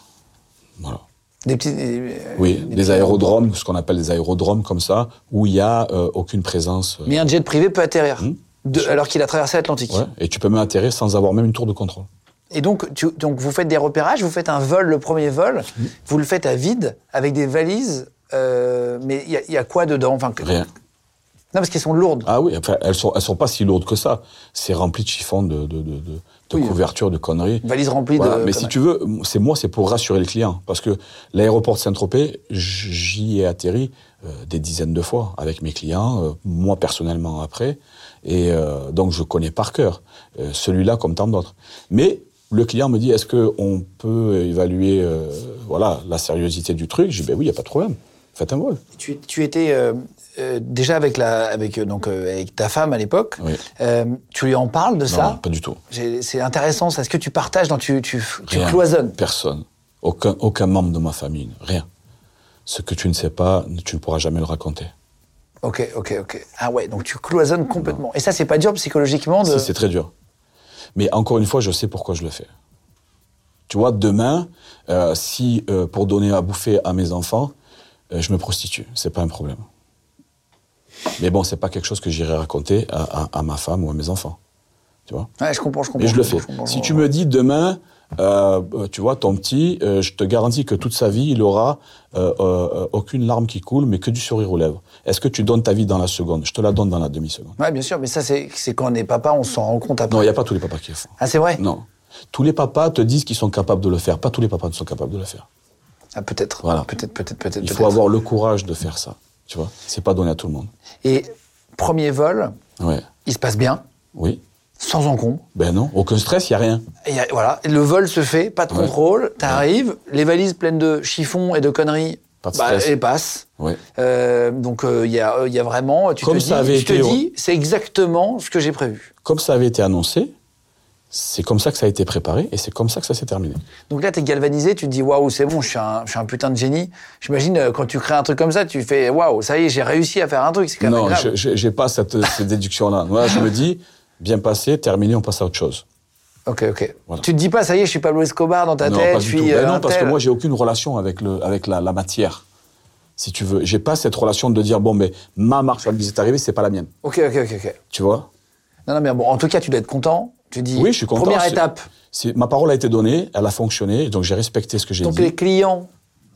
Voilà. Des petits. des- Oui, des des petits aérodromes, ce qu'on appelle des aérodromes comme ça, où il y a euh, aucune présence. euh, Mais un jet privé peut atterrir, Hmm. De- alors qu'il a traversé l'Atlantique. ouais, et tu peux même atterrir sans avoir même une tour de contrôle. Et donc, tu- donc, vous faites des repérages, vous faites un vol, le premier vol, vous le faites à vide, avec des valises, euh, mais il y, a- il y a quoi dedans enfin, que- Rien. Non, parce qu'elles sont lourdes. Ah oui, enfin, elles sont, elles sont pas si lourdes que ça. C'est rempli de chiffons, de, de, de, de, de Oui. couvertures, de conneries. Valise remplie Voilà, de. mais si tu veux, c'est moi, c'est pour rassurer le client. Parce que l'aéroport de Saint-Tropez, j'y ai atterri euh, des dizaines de fois avec mes clients, euh, moi personnellement après. Et euh, donc, je connais par cœur euh, celui-là comme tant d'autres. Mais le client me dit, est-ce qu'on peut évaluer euh, voilà, la sérieuxité du truc? Je dis, ben oui, il n'y a pas de problème. Faites un vol. Tu, tu étais déjà avec, la, avec, donc, avec ta femme à l'époque. Oui. Tu lui en parles de Non, ça? pas du tout. C'est intéressant. ça. Est-ce que tu partages dans, tu, tu, tu Rien. cloisonnes? Personne. Aucun, aucun membre de ma famille. Rien. Ce que tu ne sais pas, tu ne pourras jamais le raconter. Ok, ok, ok. Ah ouais, donc tu cloisonnes complètement. Et ça, c'est pas dur psychologiquement de. Si, c'est très dur. Mais encore une fois, je sais pourquoi je le fais. Tu vois, demain, euh, si euh, pour donner à bouffer à mes enfants, euh, je me prostitue, c'est pas un problème. Mais bon, c'est pas quelque chose que j'irai raconter à, à- à ma femme ou à mes enfants. Tu vois? Ouais, je comprends, je comprends. Et je le fais. je Si tu me dis demain, euh, euh, tu vois, ton petit, euh, je te garantis que toute sa vie, il aura euh, aucune larme qui coule, mais que du sourire aux lèvres. Est-ce que tu donnes ta vie dans la seconde? Je te la donne dans la demi-seconde. Ouais, bien sûr, mais ça, c'est quand on est papa, on s'en rend compte après. Non, il n'y a pas tous les papas qui le font. Ah, c'est vrai? Non. Tous les papas te disent qu'ils sont capables de le faire. Pas tous les papas ne sont capables de le faire. Ah, peut-être. Voilà. Peut-être, peut-être, peut-être. Il faut avoir le courage de faire ça. Tu vois C'est pas donné à tout le monde. Et premier vol, Ouais. il se passe bien, Oui. Sans encombre. Ben non. Aucun stress, il n'y a rien. Et y a- voilà, le vol se fait, pas de Ouais. contrôle, t'arrives, les valises pleines de chiffons et de conneries, Pas de Bah, stress. et passe. Ouais. Euh, donc il y, a, y a vraiment, tu Comme te ça dis, avait je te dis, c'est exactement ce que j'ai prévu. Comme ça avait été annoncé, c'est comme ça que ça a été préparé et c'est comme ça que ça s'est terminé. Donc là, tu es galvanisé, tu te dis waouh, c'est bon, je suis, un, je suis un putain de génie. J'imagine euh, quand tu crées un truc comme ça, tu fais waouh, ça y est, j'ai réussi à faire un truc, c'est quand même Non, j'ai pas cette, cette déduction-là. Moi, je me dis, bien passé, terminé, on passe à autre chose. Ok, ok. Voilà. Tu te dis pas, ça y est, je suis Pablo Escobar dans ta non, tête, pas je suis. tout. Ben euh, non, parce que moi, j'ai aucune relation avec, le, avec la, la matière. Si tu veux, j'ai pas cette relation de dire bon, mais ma marchandise est arrivée, c'est pas la mienne. Ok, ok, ok, ok. Tu vois? Non, non, mais bon, en tout cas, tu dois être content. Tu dis. Oui, je suis content. Première étape. Ma parole a été donnée, elle a fonctionné, donc j'ai respecté ce que j'ai Donc dit. les clients,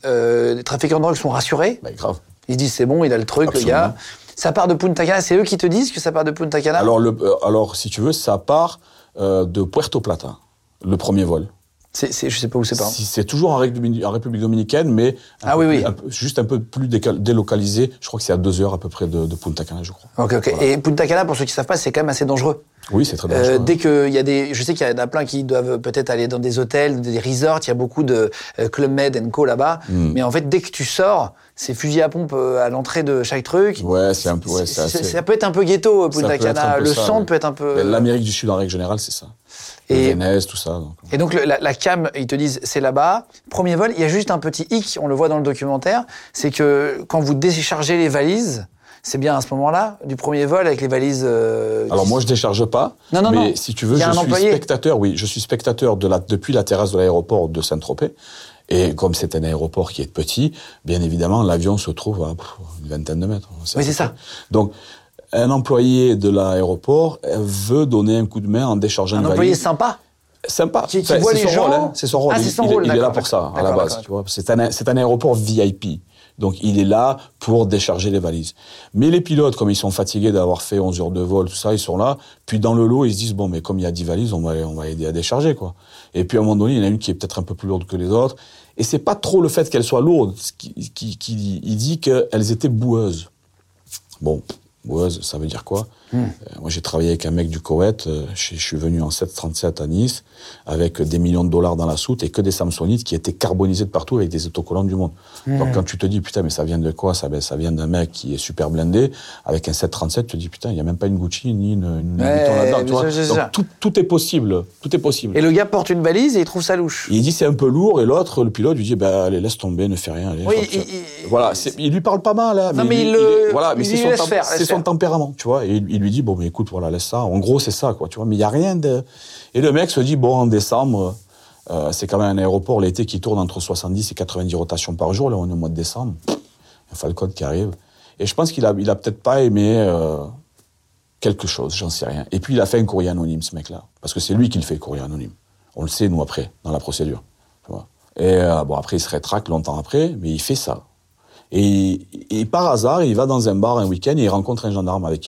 euh, les trafiquants de drogue sont rassurés. Ben, grave. Ils se disent c'est bon, il a le truc, Absolument. le gars. Ça part de Punta Cana. C'est eux qui te disent que ça part de Punta Cana? Alors, le, euh, alors, si tu veux, ça part euh, de Puerto Plata, le premier vol. c'est, c'est- je sais pas où c'est pas. Si- C'est toujours en République, en République dominicaine, mais Ah oui, plus- un juste un peu plus décal- délocalisé. Je crois que c'est à deux heures à peu près de, de Punta Cana, je crois. Ok, ok. Voilà. Et Punta Cana, pour ceux qui savent pas, c'est quand même assez dangereux. Oui, c'est très Euh, dangereux. dès qu'il y a des, je sais qu'il y en a plein qui doivent peut-être aller dans des hôtels, des resorts. Il y a beaucoup de euh, Club Med and Co là-bas. Mm. Mais en fait, dès que tu sors, c'est fusil à pompe euh, à l'entrée de chaque truc. Ouais, c'est un peu. Ouais, c'est C'est- assez- Ça peut être un peu ghetto, euh, Punta Cana. Le ça, centre ouais. peut être un peu. L'Amérique du Sud, en règle générale, c'est ça. Et- tout ça. donc. Et donc le- la, la cam, ils te disent c'est là-bas. Premier vol, il y a juste un petit hic, on le voit dans le documentaire, c'est que quand vous déchargez les valises, c'est bien à ce moment-là du premier vol avec les valises. euh, Alors moi, je décharge pas. Non, non, mais non. si tu veux, je suis employé. spectateur. Oui, je suis spectateur de la, depuis la terrasse de l'aéroport de Saint-Tropez. Et comme c'est un aéroport qui est petit, bien évidemment, l'avion se trouve à pff, une vingtaine de mètres. Oui, c'est ça. Donc, un employé de l'aéroport veut donner un coup de main en déchargeant un une employé sympa. Sympa. Qui- qui Enfin, voit c'est les son gens. rôle, hein. C'est son rôle. Ah, c'est son il rôle, il est là pour ça, à la base. d'accord. Tu vois. C'est un, c'est un aéroport VIP. Donc, il est là pour décharger les valises. Mais les pilotes, comme ils sont fatigués d'avoir fait 11 heures de vol, tout ça, ils sont là. Puis, dans le lot, ils se disent, bon, mais comme il y a 10 valises, on va, on va aider à décharger, quoi. Et puis, à un moment donné, il y en a une qui est peut-être un peu plus lourde que les autres. Et c'est pas trop le fait qu'elle soit lourde. Ce qui, qui, qui- il dit qu'elles étaient boueuses. Bon, ça veut dire quoi? Euh, Moi, j'ai travaillé avec un mec du Koweït. euh, Je je suis venu en 737 à Nice avec des millions de dollars dans la soute et que des Samsonites qui étaient carbonisés de partout avec des autocollants du monde. Donc, quand tu te dis, putain, mais ça vient de quoi? Ça, ben, ça vient d'un mec qui est super blindé. Avec un 737, tu te dis, putain, il n'y a même pas une Gucci ni une, Ouais, là-dedans. Donc, tout, tout est possible. Tout est possible. Et le gars porte une valise et il trouve ça louche. Il dit c'est un peu lourd et l'autre, le pilote, lui dit bah, allez laisse tomber, ne fais rien. Allez, Oui, hop, il- voilà, il lui parle pas mal, hein, Non, mais il le- voilà, mais c'est son, tempérament, tu vois. Et il, il lui dit bon mais écoute voilà laisse ça. En gros c'est ça quoi, tu vois. Mais il y a rien de. Et le mec se dit bon en décembre, euh, c'est quand même un aéroport l'été qui tourne entre 70 et 90 rotations par jour. Là on est au mois de décembre, un Falcon qui arrive. Et je pense qu'il a, il a peut-être pas aimé. euh, quelque chose, j'en sais rien. Et puis il a fait un courrier anonyme, ce mec-là. Parce que c'est lui qui le fait, le courrier anonyme. On le sait, nous, après, dans la procédure. Et euh, bon, après, il se rétracte longtemps après, mais il fait ça. Et, et par hasard, il va dans un bar un week-end et il rencontre un gendarme avec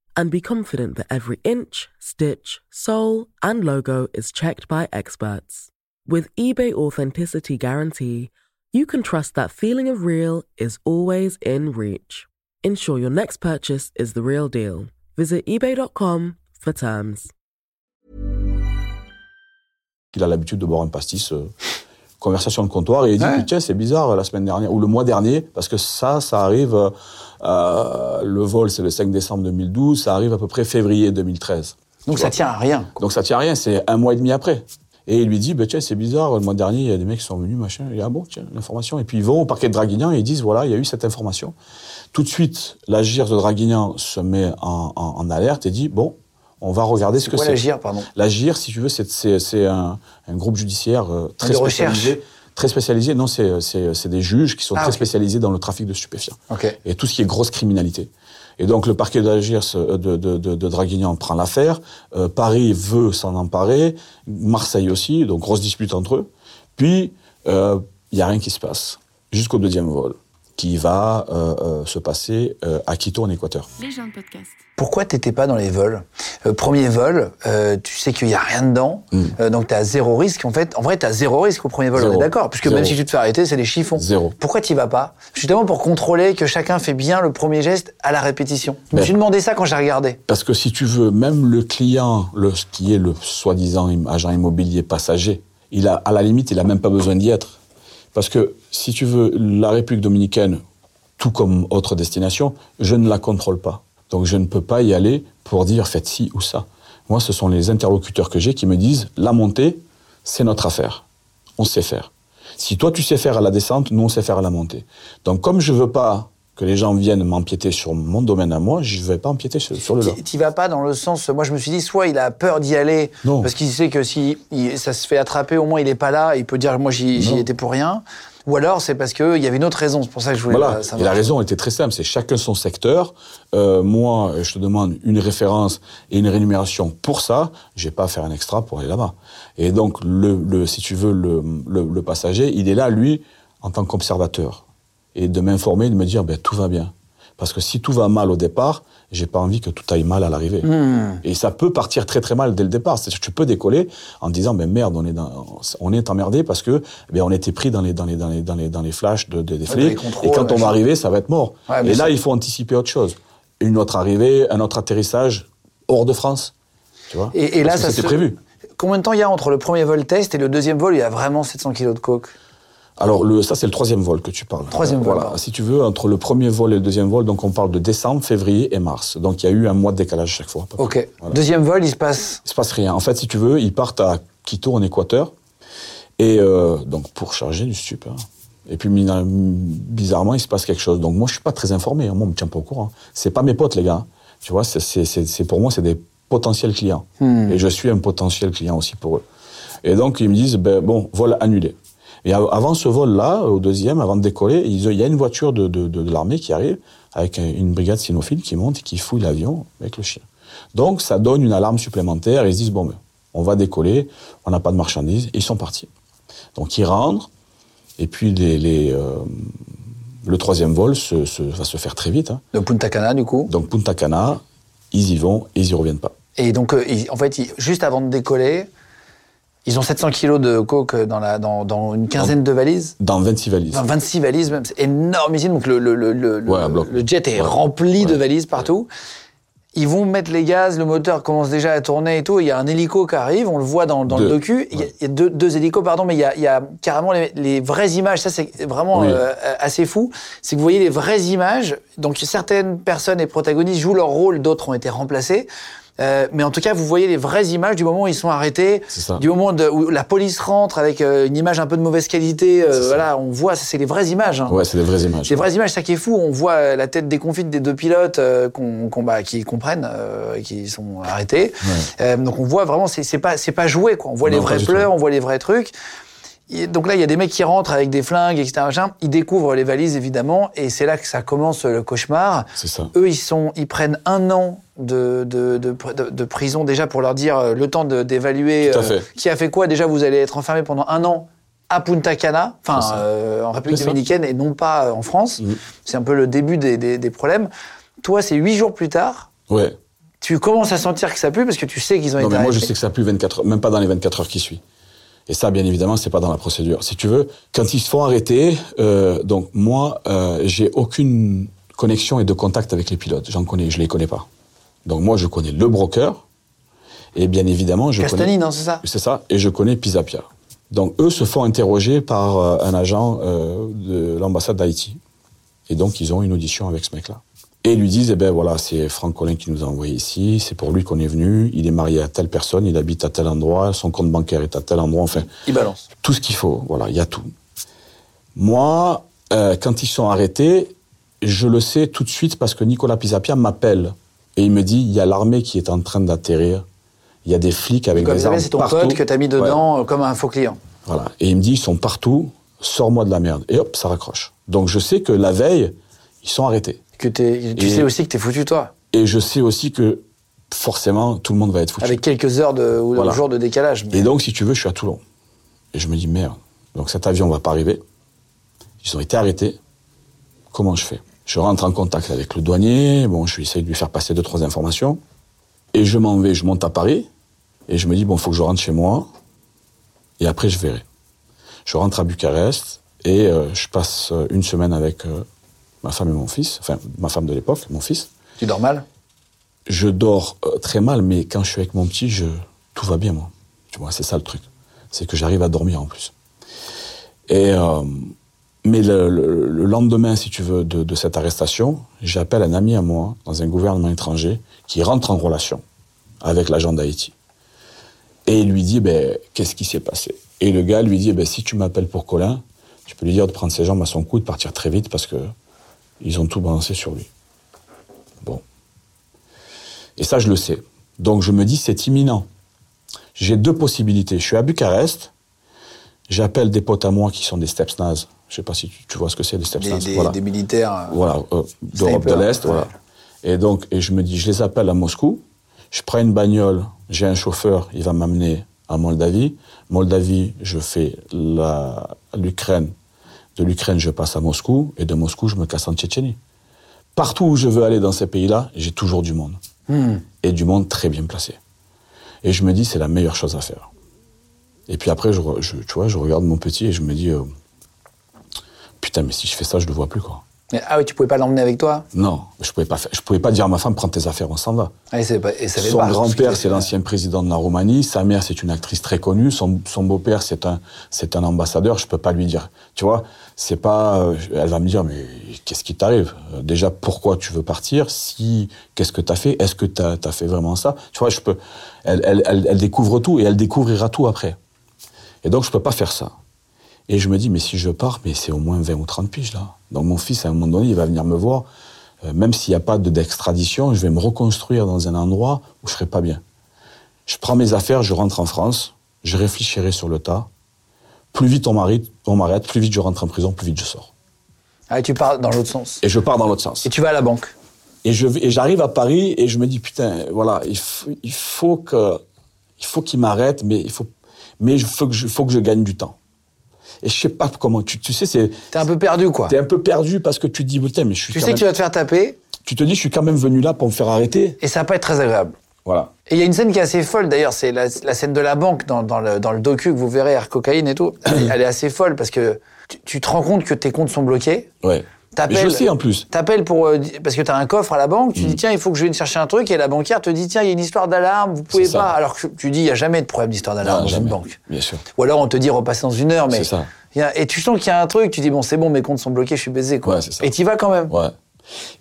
and be confident that every inch, stitch, sole, and logo is checked by experts. With eBay Authenticity Guarantee, you can trust that feeling of real is always in reach. Ensure your next purchase is the real deal. Visit eBay.com for terms. il a l'habitude de boire un pastis, euh, conversation de comptoir, et il dit Ouais. tiens, c'est bizarre la semaine dernière, ou le mois dernier, parce que ça, ça arrive, euh, le vol c'est le 5 décembre 2012, ça arrive à peu près février 2013. Donc ça tient à rien. quoi. Donc ça tient à rien, c'est un mois et demi après. Et il lui dit, bah, tiens, c'est bizarre, le mois dernier, il y a des mecs qui sont venus, machin. Il dit, ah bon, tiens, l'information. Et puis ils vont au parquet de Draguignan et ils disent, voilà, il y a eu cette information. Tout de suite, la GIR de Draguignan se met en, en- en alerte et dit, bon, on va regarder ce que c'est. la gire, pardon? La GIR, si tu veux, c'est- un, un groupe judiciaire euh, très De recherche. spécialisé. Très spécialisé, non, c'est des juges qui sont Ah, très spécialisés dans le trafic de stupéfiants Ok. et tout ce qui est grosse criminalité. Et donc le parquet d'Algiers euh, de, de, de, de Draguignan prend l'affaire, euh, Paris veut s'en emparer, Marseille aussi, donc grosse dispute entre eux. Puis il n'y a rien qui se passe jusqu'au deuxième vol, qui va euh, euh, se passer euh, à Quito, en Équateur. Les gens de podcast. Pourquoi t'étais pas dans les vols? Euh, Premier vol, euh, tu sais qu'il y a rien dedans, Mm. euh, donc t'as zéro risque. En fait, en vrai, t'as zéro risque au premier vol. On Zéro. est d'accord, puisque Zéro. même si tu te fais arrêter, c'est des chiffons. Zéro. Pourquoi t'y vas pas? Justement pour contrôler que chacun fait bien le premier geste à la répétition. Je me Mais- suis demandé ça quand j'ai regardé. Parce que si tu veux, même le client, le, ce qui est le soi-disant agent immobilier passager, il a, à la limite, il a même pas besoin d'y être. Parce que si tu veux, la République dominicaine, tout comme autre destination, je ne la contrôle pas. Donc je ne peux pas y aller pour dire faites ci ou ça. Moi, ce sont les interlocuteurs que j'ai qui me disent la montée, c'est notre affaire. On sait faire. Si toi tu sais faire à la descente, nous on sait faire à la montée. Donc comme je veux pas que les gens viennent m'empiéter sur mon domaine à moi, je ne vais pas empiéter sur, sur le leur. T'y vas pas dans le sens. Moi, je me suis dit, soit il a peur d'y aller Non. parce qu'il sait que si il- ça se fait attraper, au moins il est pas là, il peut dire moi j'y étais pour rien. Ou alors c'est parce qu'il y avait une autre raison. C'est pour ça que je voulais. Voilà. euh, ça Et la raison était très simple, c'est chacun son secteur. Euh, moi, je te demande une référence et une rémunération pour ça. J'ai pas à faire un extra pour aller là-bas. Et donc, le, le, si tu veux, le, le, le passager, il est là, lui, en tant qu'observateur, et de m'informer, de me dire, ben tout va bien. Parce que si tout va mal au départ, j'ai pas envie que tout aille mal à l'arrivée. Hmm. Et ça peut partir très très mal dès le départ. C'est-à-dire que tu peux décoller en disant ben merde, on est dans, on est emmerdé parce que ben on était pris dans les dans les dans les dans les dans les flashs de, de- des flics. et quand on va arriver, ça va être mort. Ouais, et là, il faut anticiper autre chose. Une autre arrivée, un autre atterrissage hors de France. Tu vois? Et, et là, ça c'était se- prévu. Combien de temps il y a entre le premier vol test et le deuxième vol? Il y a vraiment 700 kilos de coke Alors, le, ça, c'est le troisième vol que tu parles. Troisième vol, Voilà. Si tu veux, entre le premier vol et le deuxième vol, donc on parle de décembre, février et mars. Donc, il y a eu un mois de décalage à chaque fois. Ok. Voilà. Deuxième vol, il se passe. Il se passe rien. En fait, si tu veux, ils partent à Quito, en Équateur, et euh, donc pour charger du stup. hein. Et puis bizarrement, il se passe quelque chose. Donc moi, je suis pas très informé. hein. Moi, on me tient pas au courant. C'est pas mes potes, les gars. Tu vois, c'est- pour moi, c'est des potentiels clients. Et je suis un potentiel client aussi pour eux. Et donc ils me disent, ben bon, vol annulé. Et av- avant ce vol-là, au deuxième, avant de décoller, il y a une voiture de, de, de, de l'armée qui arrive avec un- une brigade cynophile qui monte et qui fouille l'avion avec le chien. Donc ça donne une alarme supplémentaire. Ils se disent bon, ben, on va décoller, on n'a pas de marchandises. Et ils sont partis. Donc ils rentrent. Et puis les, les, euh, le troisième vol se, se- va se faire très vite. hein. De Punta Cana, du coup? Donc Punta Cana, ils y vont et ils y reviennent pas. Et donc, euh, en fait, juste avant de décoller, ils ont 700 kilos de coke dans, la, dans, dans une quinzaine de valises. Dans 26 valises. Enfin, 26 valises même, c'est énormissime. Donc le, le, le, le, Ouais, le jet est Ouais. rempli de valises partout. Ils vont mettre les gaz, le moteur commence déjà à tourner et tout. Il y a un hélico qui arrive, on le voit dans, dans le docu. Il y a, il y a deux, deux hélicos, pardon, mais il y a, il y a carrément les, les vraies images. Ça, c'est vraiment Oui. euh, assez fou. C'est que vous voyez les vraies images. Donc certaines personnes et protagonistes jouent leur rôle, d'autres ont été remplacés. Euh, mais en tout cas, vous voyez les vraies images du moment où ils sont arrêtés, du moment de- où la police rentre avec euh, une image un peu de mauvaise qualité. euh, voilà, on voit, c'est les vraies images. hein. Ouais, c'est des vraies images. C'est des vraies images, ça qui est fou. On voit euh, la tête déconfite des deux pilotes euh, qu'on, qu'on- bah, qui comprennent, euh, qui sont arrêtés. Euh, donc on voit vraiment, c'est, pas, c'est pas joué, quoi. On voit Non, les vrais pleurs, on voit les vrais trucs. Donc là, il y a des mecs qui rentrent avec des flingues, etc. machin. Ils découvrent les valises, évidemment, et c'est là que ça commence le cauchemar. C'est ça. Eux, ils, sont, ils prennent un an de, de, de, de- de prison déjà pour leur dire euh, le temps d'évaluer euh, qui a fait quoi. Déjà, vous allez être enfermé pendant un an à Punta Cana, enfin euh, en République dominicaine et non pas euh, en France. Mhm. C'est un peu le début des, des- des problèmes. Toi, c'est huit jours plus tard. Ouais. Tu commences à sentir que ça pue parce que tu sais qu'ils ont Non, été mais moi, je sais que ça pue 24 heures, même pas dans les 24 heures qui suivent. Et ça, bien évidemment, c'est pas dans la procédure. Si tu veux, quand ils se font arrêter, euh, donc moi, euh, j'ai aucune connexion et de contact avec les pilotes. J'en connais, je les connais pas. Donc moi, je connais le broker, et bien évidemment, je Castani, non, c'est ça connais. C'est ça, et je connais Pisapia. Donc eux se font interroger par euh, un agent euh, de l'ambassade d'Haïti. Et donc ils ont une audition avec ce mec-là. Et lui disent, eh ben voilà, c'est Franck Collin qui nous a envoyé ici, c'est pour lui qu'on est venu, il est marié à telle personne, il habite à tel endroit, son compte bancaire est à tel endroit, enfin, Il balance. tout ce qu'il faut, voilà, il y a tout. Moi, euh, quand ils sont arrêtés, je le sais tout de suite parce que Nicolas Pisapia m'appelle et il me dit, il y a l'armée qui est en train d'atterrir, il y a des flics avec Comme des armes c'est ton partout. pote que t'as mis dedans euh, comme un faux client. Voilà. Et il me dit, ils sont partout, sors-moi de la merde. Et hop, ça raccroche. Donc je sais que la veille, ils sont arrêtés. Que tu Et- sais aussi que t'es foutu, toi. Et je sais aussi que forcément, tout le monde va être foutu. Avec quelques heures de, ou Voilà. jours de décalage. mais- Et donc, si tu veux, je suis à Toulon. Et je me dis, merde, donc cet avion va pas arriver. Ils ont été arrêtés. comment je fais? Je rentre en contact avec le douanier, bon, je vais essayer de lui faire passer deux, trois informations, et je m'en vais, je monte à Paris, et je me dis, bon, il faut que je rentre chez moi, et après je verrai. Je rentre à Bucarest, et euh, je passe euh, une semaine avec euh, ma femme et mon fils, enfin, ma femme de l'époque, mon fils. Tu dors mal? Je dors euh, très mal, mais quand je suis avec mon petit, je, tout va bien, moi. Tu vois, c'est ça le truc. C'est que j'arrive à dormir en plus. Et, euh, mais le, le- le lendemain, si tu veux, de, de cette arrestation, j'appelle un ami à moi, dans un gouvernement étranger, qui rentre en relation avec l'agent d'Haïti. Et il lui dit, ben, qu'est-ce qui s'est passé? Et le gars lui dit, ben, si tu m'appelles pour Colin, tu peux lui dire de prendre ses jambes à son cou, de partir très vite, parce que ils ont tout balancé sur lui. Bon. Et ça, je le sais. Donc je me dis, c'est imminent. J'ai deux possibilités. Je suis à Bucarest, j'appelle des potes à moi qui sont des steps nazes. Je sais pas si tu, tu vois ce que c'est, des steps des, nazes. des- voilà. des militaires. euh, Voilà, euh, d'Europe de l'Est, ouais. voilà. Et donc, et je me dis, je les appelle à Moscou, je prends une bagnole, j'ai un chauffeur, il va m'amener à Moldavie. Moldavie, je fais l'Ukraine. De l'Ukraine, je passe à Moscou, et de Moscou, je me casse en Tchétchénie. Partout où je veux aller dans ces pays-là, j'ai toujours du monde. Hmm. Et du monde très bien placé. Et je me dis, c'est la meilleure chose à faire. Et puis après, je, tu vois, je regarde mon petit et je me dis, euh, putain, mais si je fais ça, je le vois plus, quoi. Ah oui, tu pouvais pas l'emmener avec toi? Non, je pouvais pas faire, je pouvais pas dire à ma femme prends tes affaires, on s'en va. ah, et, pas- et ça Son grand-père c'est l'ancien président de la Roumanie, sa mère c'est une actrice très connue, son, son beau-père c'est un c'est un ambassadeur, je peux pas lui dire. Tu vois, c'est pas euh, elle va me dire mais qu'est-ce qui t'arrive? Euh, Déjà pourquoi tu veux partir? Si qu'est-ce que t'as fait? Est-ce que t'as as fait vraiment ça? Tu vois, je peux elle, elle, elle, elle découvre tout et elle découvrira tout après. Et donc je peux pas faire ça. Et je me dis, mais si je pars, mais c'est au moins 20 ou 30 piges là. Donc mon fils, à un moment donné, il va venir me voir. Euh, même s'il n'y a pas de- d'extradition, je vais me reconstruire dans un endroit où je serai pas bien. Je prends mes affaires, je rentre en France, je réfléchirai sur le tas. Plus vite on m'arrête, plus vite je rentre en prison, plus vite je sors. Ah, et tu pars dans l'autre sens. Et je pars dans l'autre sens. Et tu vas à la banque. Et j'arrive à Paris et je me dis putain, voilà, il faut, il faut que, il faut qu'il m'arrête, mais il faut, mais il faut que je, faut que je gagne du temps. Et je sais pas comment, tu, tu sais, c'est, T'es un peu perdu, quoi. t'es un peu perdu parce que tu te dis putain, mais je suis. Tu sais même- que tu vas te faire taper tu te dis, je suis quand même venu là pour me faire arrêter. et ça va pas être très agréable. Voilà. Et il y a une scène qui est assez folle, d'ailleurs, c'est la, la scène de la banque dans, dans le, dans le docu que vous verrez, Air Cocaïne et tout. Elle est assez folle parce que tu, tu te rends compte que tes comptes sont bloqués. Ouais. T'appelles- je sais en plus. T'appelles pour euh, parce que t'as un coffre à la banque, Mm. tu dis tiens il faut que je vienne chercher un truc et la banquière te dit tiens il y a une histoire d'alarme, vous pouvez pas. Alors que tu dis il y a jamais de problème d'histoire d'alarme Non, dans jamais. une banque. Bien sûr. Ou alors on te dit repasser dans une heure, mais C'est ça. il y a- et tu sens qu'il y a un truc, tu dis bon c'est bon mes comptes sont bloqués, je suis baisé quoi. Ouais, c'est ça. et t'y vas quand même. Ouais.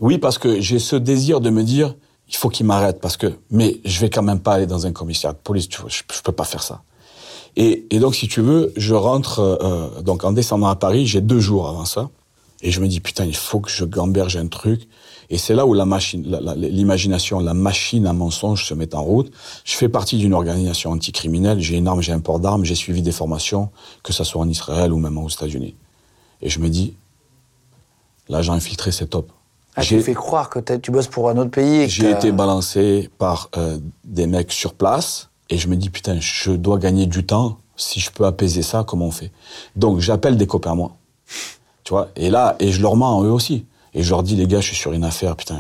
Oui, parce que j'ai ce désir de me dire, il faut qu'il m'arrête parce que, mais je vais quand même pas aller dans un commissariat de police. Tu vois, je, je peux pas faire ça. Et, et donc, si tu veux, je rentre euh, donc en descendant à Paris, j'ai deux jours avant ça, et je me dis putain, il faut que je gamberge un truc. Et c'est là où la machine, la- la- l'imagination, la machine à mensonge se met en route. Je fais partie d'une organisation anticriminelle. J'ai une arme, j'ai un port d'armes, j'ai suivi des formations, que ça soit en Israël ou même aux États-Unis. Et je me dis, l'agent infiltré, c'est top. Ah, J'ai- tu fais croire que tu bosses pour un autre pays. j'ai été balancé par euh, des mecs sur place et je me dis putain, je dois gagner du temps. Si je peux apaiser ça, comment on fait Donc j'appelle des copains à moi, tu vois. Et là, et je leur mens eux aussi. Et je leur dis les gars, je suis sur une affaire, putain,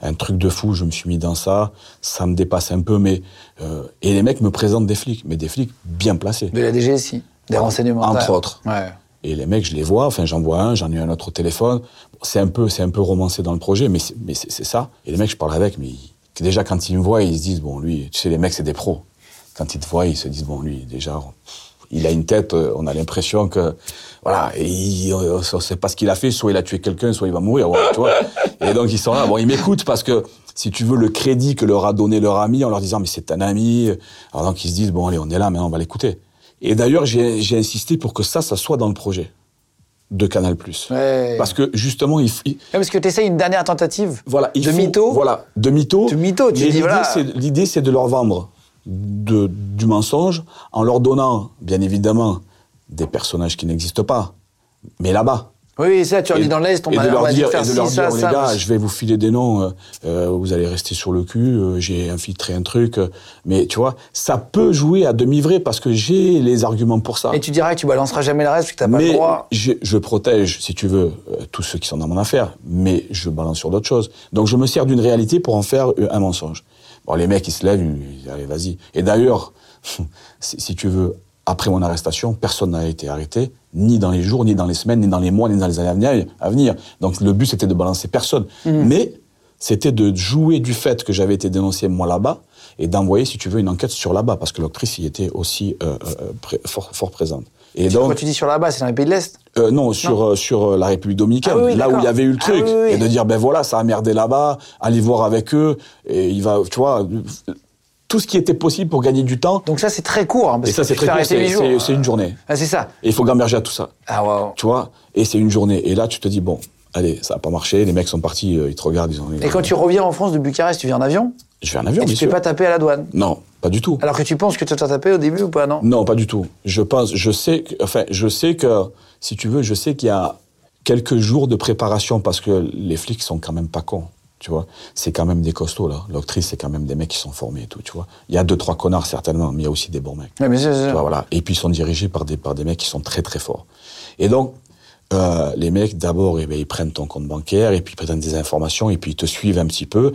un truc de fou. Je me suis mis dans ça, ça me dépasse un peu, mais euh, et les mecs me présentent des flics, mais des flics bien placés. de la DGSI, des Ouais. renseignements. Entre autres. Ouais. Et les mecs, je les vois, enfin j'en vois un, j'en ai un autre au téléphone. C'est un peu, c'est un peu romancé dans le projet, mais c'est, ça. Et les mecs, je parle avec, mais ils- déjà quand ils me voient, ils se disent bon lui, tu sais les mecs c'est des pros. Quand ils te voient, ils se disent bon lui déjà, il a une tête, euh, on a l'impression que voilà, il, on ne sait pas ce qu'il a fait, soit il a tué quelqu'un, soit il va mourir, voilà, tu vois. Et donc ils sont là, bon ils m'écoutent parce que si tu veux le crédit que leur a donné leur ami en leur disant mais c'est un ami, alors donc ils se disent bon allez on est là, maintenant on va l'écouter. Et d'ailleurs j'ai, insisté pour que ça, ça soit dans le projet de Canal+. Ouais. Parce que justement, il, il- Ouais, parce que tu essayes une dernière tentative voilà, il de faut- mytho. Voilà, de mytho. De mytho, tu Mais dis, l'idée, voilà. c'est- L'idée, c'est de leur vendre de, du mensonge en leur donnant, bien évidemment, des personnages qui n'existent pas, mais là-bas. Oui, ça, tu leur dis dans l'Est, on m'a de leur dire, faire et de ci, leur ça, dire, les ça. gars, je vais vous filer des noms, euh, euh, vous allez rester sur le cul, euh, j'ai infiltré un truc, euh, mais tu vois, ça peut jouer à demi-vrai parce que j'ai les arguments pour ça. Et tu diras que tu balanceras jamais le reste parce que t'as pas le droit. je, je protège, si tu veux, tous ceux qui sont dans mon affaire, mais je balance sur d'autres choses. Donc je me sers d'une réalité pour en faire un mensonge. Bon, les mecs, ils se lèvent, ils disent, allez, vas-y. Et d'ailleurs, si, si tu veux, après mon arrestation, personne n'a été arrêté, ni dans les jours, ni dans les semaines, ni dans les mois, ni dans les années à venir. Donc le but, c'était de balancer personne. Mais c'était de jouer du fait que j'avais été dénoncé, moi, là-bas, et d'envoyer, si tu veux, une enquête sur là-bas, parce que l'actrice y était aussi euh, euh, fort, fort présente. Et donc, tu dis sur la base, c'est dans les pays de l'Est? euh, non, sur, euh, sur euh, la République dominicaine, Ah oui, là où il y avait eu le Ah truc, oui, oui. et de dire, ben voilà, ça a merdé là-bas, allez voir avec eux, et il va, tu vois, tout ce qui était possible pour gagner du temps, Donc ça, c'est très court. hein, parce et ça que c'est très court, c'est une journée. Ah, c'est ça. Et il faut gamberger à tout ça, Ah, waouh. tu vois, et c'est une journée. Et là, tu te dis, bon, allez, ça n'a pas marché, les mecs sont partis, ils te regardent, ils ont... Et quand tu reviens en France de Bucarest, tu viens en avion? Je fais un avion, et tu bien te fais sûr. pas taper à la douane? Non, pas du tout. Alors que tu penses que tu t'as tapé au début ou pas, non? Non, pas du tout. Je pense, je sais, que, enfin, je sais que, si tu veux, je sais qu'il y a quelques jours de préparation parce que les flics sont quand même pas cons. Tu vois, c'est quand même des costauds là. L'actrice, c'est quand même des mecs qui sont formés et tout. Tu vois, il y a deux trois connards certainement, mais il y a aussi des bons mecs. Ouais, mais Tu vois, voilà. Et puis ils sont dirigés par des par des mecs qui sont très très forts. Et donc euh, les mecs d'abord, eh ben, ils prennent ton compte bancaire et puis ils prennent des informations et puis ils te suivent un petit peu.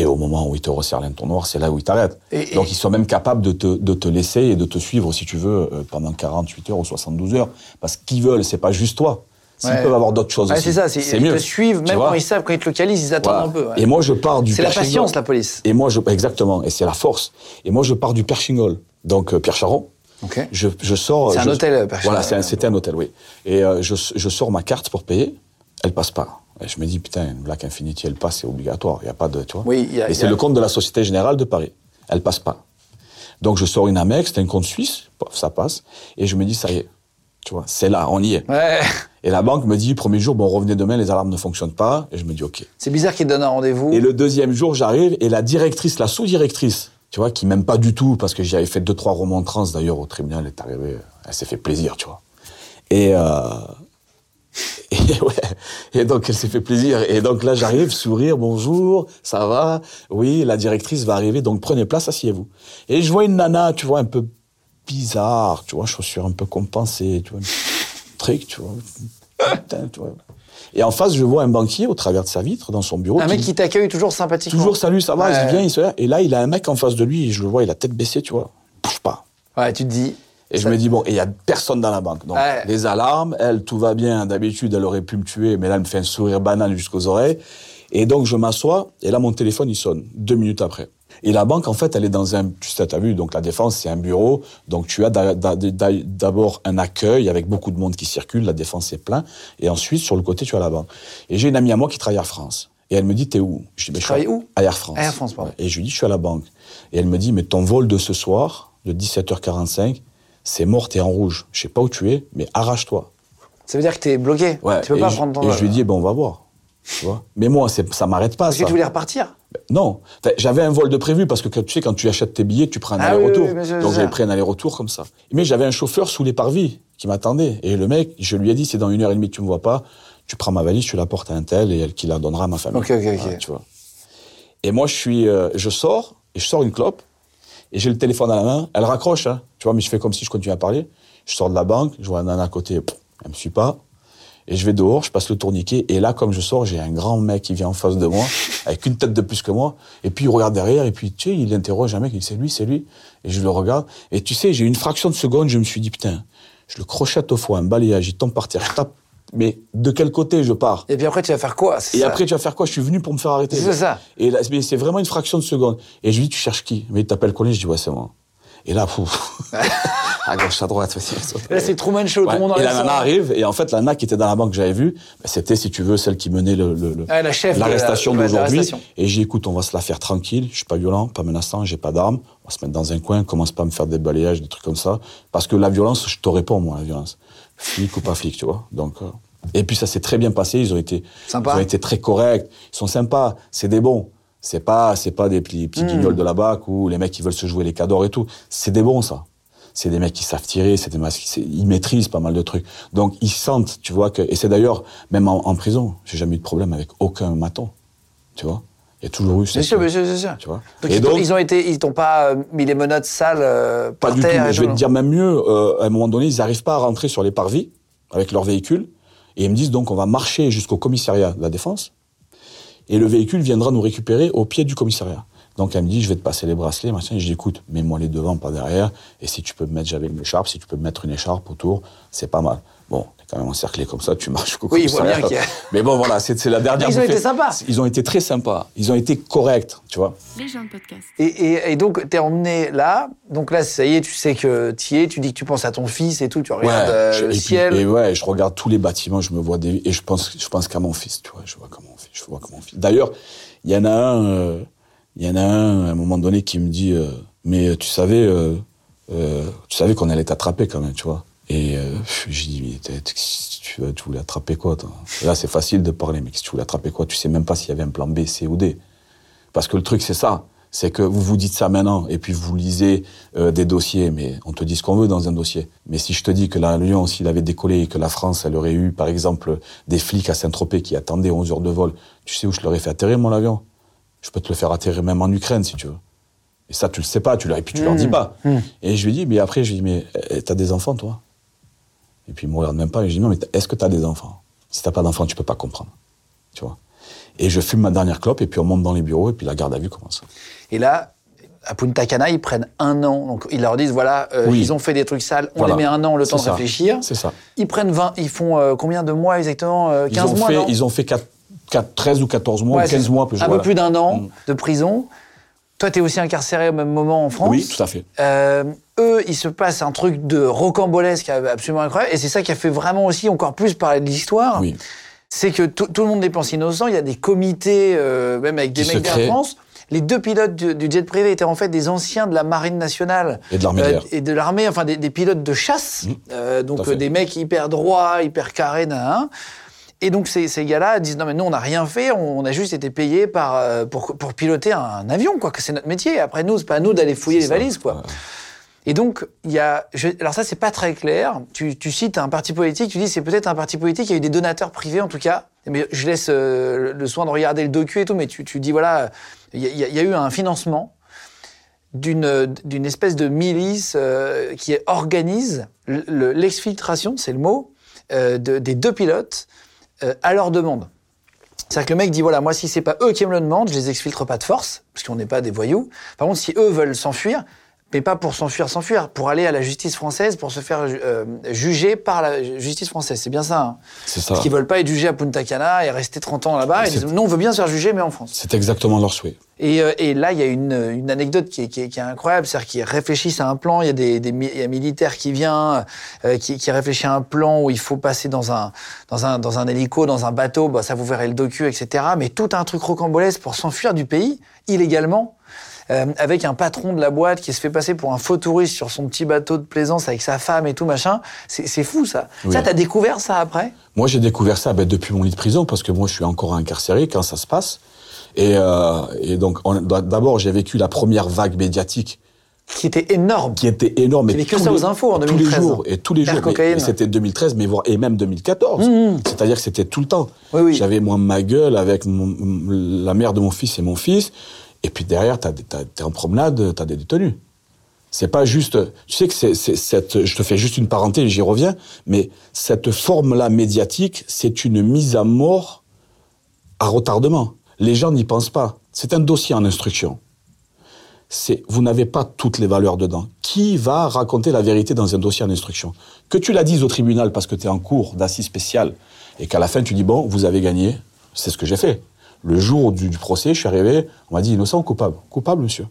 Et au moment où ils te resserrent l'entonnoir, c'est là où ils t'arrêtent. Et- et- Donc ils sont même capables de te, de te laisser et de te suivre, si tu veux, euh, pendant 48 heures ou 72 heures. Parce qu'ils veulent, c'est pas juste toi. S'ils Ouais. peuvent avoir d'autres choses Ouais, aussi, c'est ça. c'est- c'est ils mieux. te suivent, même quand ils savent, quand ils te localisent, ils attendent Voilà. un peu. ouais. Et moi, je pars du C'est la patience, la police. Et moi, je, exactement. Et c'est la force. Et moi, je pars du Perchingol. Donc, euh, Pierre Charon. Ok. Je, je sors. C'est un je- hôtel, Perchingol. Voilà, un- c'était un hôtel, oui. Et euh, je, je sors ma carte pour payer. Elle passe pas. Je me dis, putain, Black Infinity, elle passe, c'est obligatoire. Il n'y a pas de. Tu vois Oui, il y a- Et c'est a- le compte de la Société Générale de Paris. Elle passe pas. Donc, je sors une Amex, c'est un compte suisse. Ça passe. Et je me dis, ça y est. Tu vois, c'est là, on y est. Ouais. Et la banque me dit, premier jour, bon, revenez demain, les alarmes ne fonctionnent pas. Et je me dis, OK. C'est bizarre qu'ils donnent un rendez-vous. Et le deuxième jour, j'arrive et la directrice, la sous-directrice, tu vois, qui m'aime pas du tout parce que j'avais fait deux trois remontrances d'ailleurs au tribunal, elle est arrivée, elle s'est fait plaisir, tu vois. Et euh, et ouais, et donc elle s'est fait plaisir. Et donc là, j'arrive, sourire, bonjour, ça va? Oui, la directrice va arriver, donc prenez place, asseyez-vous. Et je vois une nana, tu vois, un peu bizarre, tu vois, chaussures un peu compensées, tu vois, un truc, tu vois. Putain, tu vois. Et en face, je vois un banquier au travers de sa vitre dans son bureau. un qui- mec qui t'accueille toujours sympathiquement. Toujours salut, ça va, Ouais. il vient, il se et là il a un mec en face de lui, et je le vois, il a tête baissée, tu vois, bouge pas. Ouais, tu te dis. Et je me dis bon, et il y a personne dans la banque. Donc Ouais. les alarmes, elle tout va bien, d'habitude elle aurait pu me tuer, mais là elle me fait un sourire banane jusqu'aux oreilles. Et donc je m'assois et là mon téléphone il sonne deux minutes après. Et la banque en fait elle est dans un, tu sais, t'as vu, donc la défense c'est un bureau, donc tu as d'a- d'a- d'a- d'abord un accueil avec beaucoup de monde qui circule, la défense est plein, et ensuite sur le côté tu as la banque. Et j'ai une amie à moi qui travaille à Air France. Et elle me dit, t'es où? Je dis, ben, je suis où? À Air France. Air France, pardon. Ouais. Et je lui dis, je suis à la banque. Et elle me dit, mais ton vol de ce soir, de 17h45, c'est mort, t'es en rouge. Je sais pas où tu es, mais arrache-toi. Ça veut dire que t'es bloqué. Ouais. Tu peux pas je, prendre ton Et je lui dis, ben on va voir. Tu vois mais moi, ça m'arrête pas, Parce que tu voulais repartir. Non. Enfin, J'avais un vol de prévu parce que tu sais, quand tu achètes tes billets, tu prends un Ah aller-retour. oui, Donc j'avais pris un aller-retour comme ça. Mais j'avais un chauffeur sous les parvis qui m'attendait. Et le mec, je lui ai dit, c'est dans une heure et demie que tu me vois pas. Tu prends ma valise, tu la portes à un tel et elle qui la donnera à ma famille. Ok, ok, ok. Voilà, tu vois. Et moi, je suis, euh, je sors et je sors une clope et j'ai le téléphone à la main. Elle raccroche, hein, tu vois, mais je fais comme si je continuais à parler. Je sors de la banque, je vois un nana à côté, elle me suit pas. Et je vais dehors, je passe le tourniquet, et là, comme je sors, j'ai un grand mec qui vient en face de moi, avec une tête de plus que moi, et puis il regarde derrière, et puis, tu sais, il interroge un mec, il dit, c'est lui, c'est lui, et je le regarde, et tu sais, j'ai une fraction de seconde, je me suis dit, putain, je le crochette au foie, un balayage, il tombe par terre, je tape, mais de quel côté je pars Et puis après, tu vas faire quoi? Et ça après, tu vas faire quoi? Je suis venu pour me faire arrêter. C'est ça. Et là, mais c'est vraiment une fraction de seconde. Et je lui dis, tu cherches qui? Mais il t'appelle Colin, je dis, ouais, c'est moi. Et là, pouf. à gauche, à droite. Là, c'est Truman Show. Tout Ouais. le monde en et la nana arrive, et en fait, la nana qui était dans la banque que j'avais vue, bah, c'était, si tu veux, celle qui menait le, la chef la- l'arrestation d'aujourd'hui. Et j'ai dit, écoute, on va se la faire tranquille, je suis pas violent, pas menaçant, j'ai pas d'armes, on va se mettre dans un coin, commence pas à me faire des balayages, des trucs comme ça. Parce que la violence, je te réponds, moi, la violence. Flic ou pas flic, tu vois. Donc, euh, et puis ça s'est très bien passé, ils ont été, Sympa. ils ont été très corrects, ils sont sympas, c'est des bons. C'est pas, c'est pas des petits, Hmm. petits guignols de la BAC ou les mecs qui veulent se jouer les cadors et tout. C'est des bons, ça. c'est des mecs qui savent tirer, c'est des mecs qui ils maîtrisent pas mal de trucs. Donc ils sentent, tu vois que et c'est d'ailleurs même en, en prison, j'ai jamais eu de problème avec aucun maton, tu vois. Il y a toujours eu sûr, bien sûr, bien sûr. Tu vois. Donc, Et ils, donc- ils ont été, ils t'ont pas euh, mis les menottes sales euh, Pas par du tout. terre. et je vais te dire même mieux. euh, à un moment donné, ils n'arrivent pas à rentrer sur les parvis avec leur véhicule. Et ils me disent donc on va marcher jusqu'au commissariat de la défense. Et le véhicule viendra nous récupérer au pied du commissariat. Donc elle me dit je vais te passer les bracelets, machin. Et je dis écoute, mets-moi les devant, pas derrière. Et si tu peux me mettre, j'avais une écharpe, si tu peux me mettre une écharpe autour, c'est pas mal. Quand même encerclé comme ça, tu marches jusqu'au Oui, il voit commissariat. bien qu'il y a- Mais bon, voilà, c'est la dernière. Ils ont été sympas. Ils ont été très sympas. Ils ont été corrects, tu vois. Les gens de podcast. Et, et, et donc, t'es emmené là. Donc là, ça y est, tu sais que tu y es. Tu dis que tu penses à ton fils et tout. Tu regardes euh, je- le et puis- ciel. et ouais, je regarde tous les bâtiments, je me vois des, et je pense, je pense qu'à mon fils, tu vois, je vois qu'à mon fils, je vois mon fils. D'ailleurs, il y en a un, euh, il y en a un à un moment donné qui me dit, euh, mais tu savais, euh, euh, tu savais qu'on allait t'attraper quand même, tu vois. Et euh, j'ai dit, mais tu, tu voulais attraper quoi toi? Là, c'est facile de parler, mais que tu voulais attraper quoi Tu sais même pas s'il y avait un plan B, C ou D. Parce que le truc, c'est ça. C'est que vous vous dites ça maintenant, et puis vous lisez euh, des dossiers, mais on te dit ce qu'on veut dans un dossier. Mais si je te dis que l'avion, s'il avait décollé et que la France, elle aurait eu, par exemple, des flics à Saint-Tropez qui attendaient 11 heures de vol, tu sais où je l'aurais fait atterrir, mon avion? Je peux te le faire atterrir même en Ukraine, si tu veux. Et ça, tu le sais pas, tu et puis tu leur dis pas. Et je lui dis, mais après, je lui dis, mais eh, t'as des enfants, toi? Et puis il me regarde même pas, et je dis, non, mais est-ce que t'as des enfants? Si t'as pas d'enfants, tu peux pas comprendre. Tu vois? Et je fume ma dernière clope, et puis on monte dans les bureaux, et puis la garde à vue commence. Et là, à Punta Cana, ils prennent un an. Donc, ils leur disent voilà, euh, Oui. ils ont fait des trucs sales. On Voilà. les met un an, le temps de ça. réfléchir. C'est ça. Ils prennent 20. Ils font euh, combien de mois exactement euh, Ils 15 ont, mois, fait, ils ont fait 4, 13 ou 14 mois, Ouais, ou 15 c'est mois plus Un voilà. peu plus d'un an Mm. de prison. Toi, tu es aussi incarcéré au même moment en France. Oui, tout à fait. Euh, eux, il se passe un truc de rocambolesque absolument incroyable. Et c'est ça qui a fait vraiment aussi encore plus parler de l'histoire. Oui. C'est que tout le monde dépense innocent. Il y a des comités, euh, même avec des Qui mecs d'Air. France. Les deux pilotes du, du jet privé étaient en fait des anciens de la marine nationale Et de l'armée l'air. et de l'armée, enfin des, des pilotes de chasse. Mmh. Euh, donc euh, des mecs hyper droits, hyper carrés, nan. Et donc ces, ces gars-là disent non mais nous on n'a rien fait, on a juste été payés par euh, pour, pour piloter un avion quoi, que c'est notre métier. Après nous c'est pas à nous d'aller fouiller les ça. valises quoi. Ouais. Et donc, il y a. je- alors, ça, c'est pas très clair. Tu, tu cites un parti politique, tu dis c'est peut-être un parti politique, il y a eu des donateurs privés en tout cas. Mais je laisse euh, le- soin de regarder le docu et tout, mais tu, tu dis voilà, il y, a- y y eu un financement d'une d'une espèce de milice euh, qui organise le- le- l'exfiltration, c'est le mot, de- des deux pilotes euh, à leur demande. C'est-à-dire que le mec dit voilà, moi si c'est pas eux qui me le demandent, je les exfiltre pas de force, parce qu'on n'est pas des voyous. Par contre, si eux veulent s'enfuir, mais pas pour s'enfuir, s'enfuir, pour aller à la justice française, pour se faire euh, juger par la justice française. C'est bien ça. Hein C'est ça. Parce qu'ils veulent pas être jugés à Punta Cana et rester 30 ans là-bas. Ils C'est- disent non, on veut bien se faire juger, mais en France. C'est exactement leur souhait. Et, euh, et là, il y a une, une anecdote qui est, qui est- qui est incroyable, c'est-à-dire qu'ils réfléchissent à un plan. Il y a des, des y a un militaire qui vient, euh, qui, qui réfléchit à un plan où il faut passer dans un, dans un, dans un hélico, dans un bateau. Bah, ça vous verrez le docu, etc. Mais tout un truc rocambolesque pour s'enfuir du pays illégalement. Euh, avec un patron de la boîte qui se fait passer pour un faux touriste sur son petit bateau de plaisance avec sa femme et tout machin. C'est fou ça. Oui. Ça, t'as découvert ça après? Moi, j'ai découvert ça ben, depuis mon lit de prison, parce que moi, je suis encore incarcéré quand ça se passe. Et, euh, et donc, on- d'abord, j'ai vécu la première vague médiatique Qui était énorme. qui était énorme. J'ai mais vécu tous ça les- aux infos en Tous 2013, les jours, hein. et tous les Terre jours. C'était 2013, mais voire, et même 2014. Mmh. C'est-à-dire que c'était tout le temps. Oui, oui. J'avais moi ma gueule avec mon- la mère de mon fils et mon fils. Et puis derrière, t'as t'es en promenade, t'as des détenus. C'est pas juste. Tu sais que c'est- cette. Je te fais juste une parenthèse, j'y reviens. Mais cette forme-là médiatique, c'est une mise à mort à retardement. Les gens n'y pensent pas. C'est un dossier en instruction. C'est vous n'avez pas toutes les valeurs dedans. Qui va raconter la vérité dans un dossier en instruction? Que tu la dises au tribunal parce que tu es en cours d'assises spéciales et qu'à la fin tu dis bon, vous avez gagné. C'est ce que j'ai fait. Le jour du, du procès, je suis arrivé, on m'a dit innocent ou coupable Coupable, monsieur.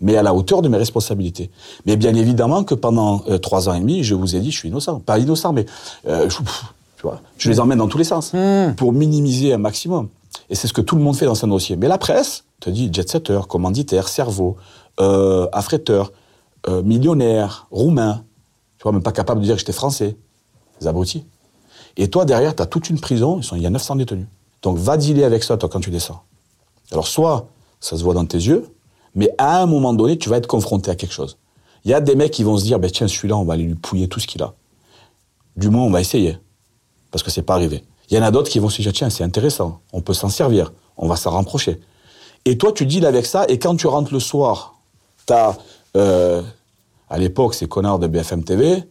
Mais à la hauteur de mes responsabilités. Mais bien évidemment que pendant euh, trois ans et demi, je vous ai dit je suis innocent. Pas innocent, mais euh, je, pff, tu vois, je les emmène dans tous les sens pour minimiser un maximum. Et c'est ce que tout le monde fait dans un dossier. Mais la presse te dit jet-setter, commanditaire, cerveau, euh, affréteur, euh, millionnaire, roumain. Tu vois, même pas capable de dire que j'étais français. Les abrutis. Et toi, derrière, tu as toute une prison, il y a 900 détenus. Donc va dealer avec ça, toi, quand tu descends. Alors soit, ça se voit dans tes yeux, mais à un moment donné, tu vas être confronté à quelque chose. Il y a des mecs qui vont se dire, ben tiens, celui-là, on va aller lui pouiller tout ce qu'il a. Du moins, on va essayer. Parce que c'est pas arrivé. Il y en a d'autres qui vont se dire, tiens, c'est intéressant, on peut s'en servir, on va s'en rapprocher. Et toi, tu deals avec ça, et quand tu rentres le soir, t'as, euh, à l'époque, ces connards de BFM TV,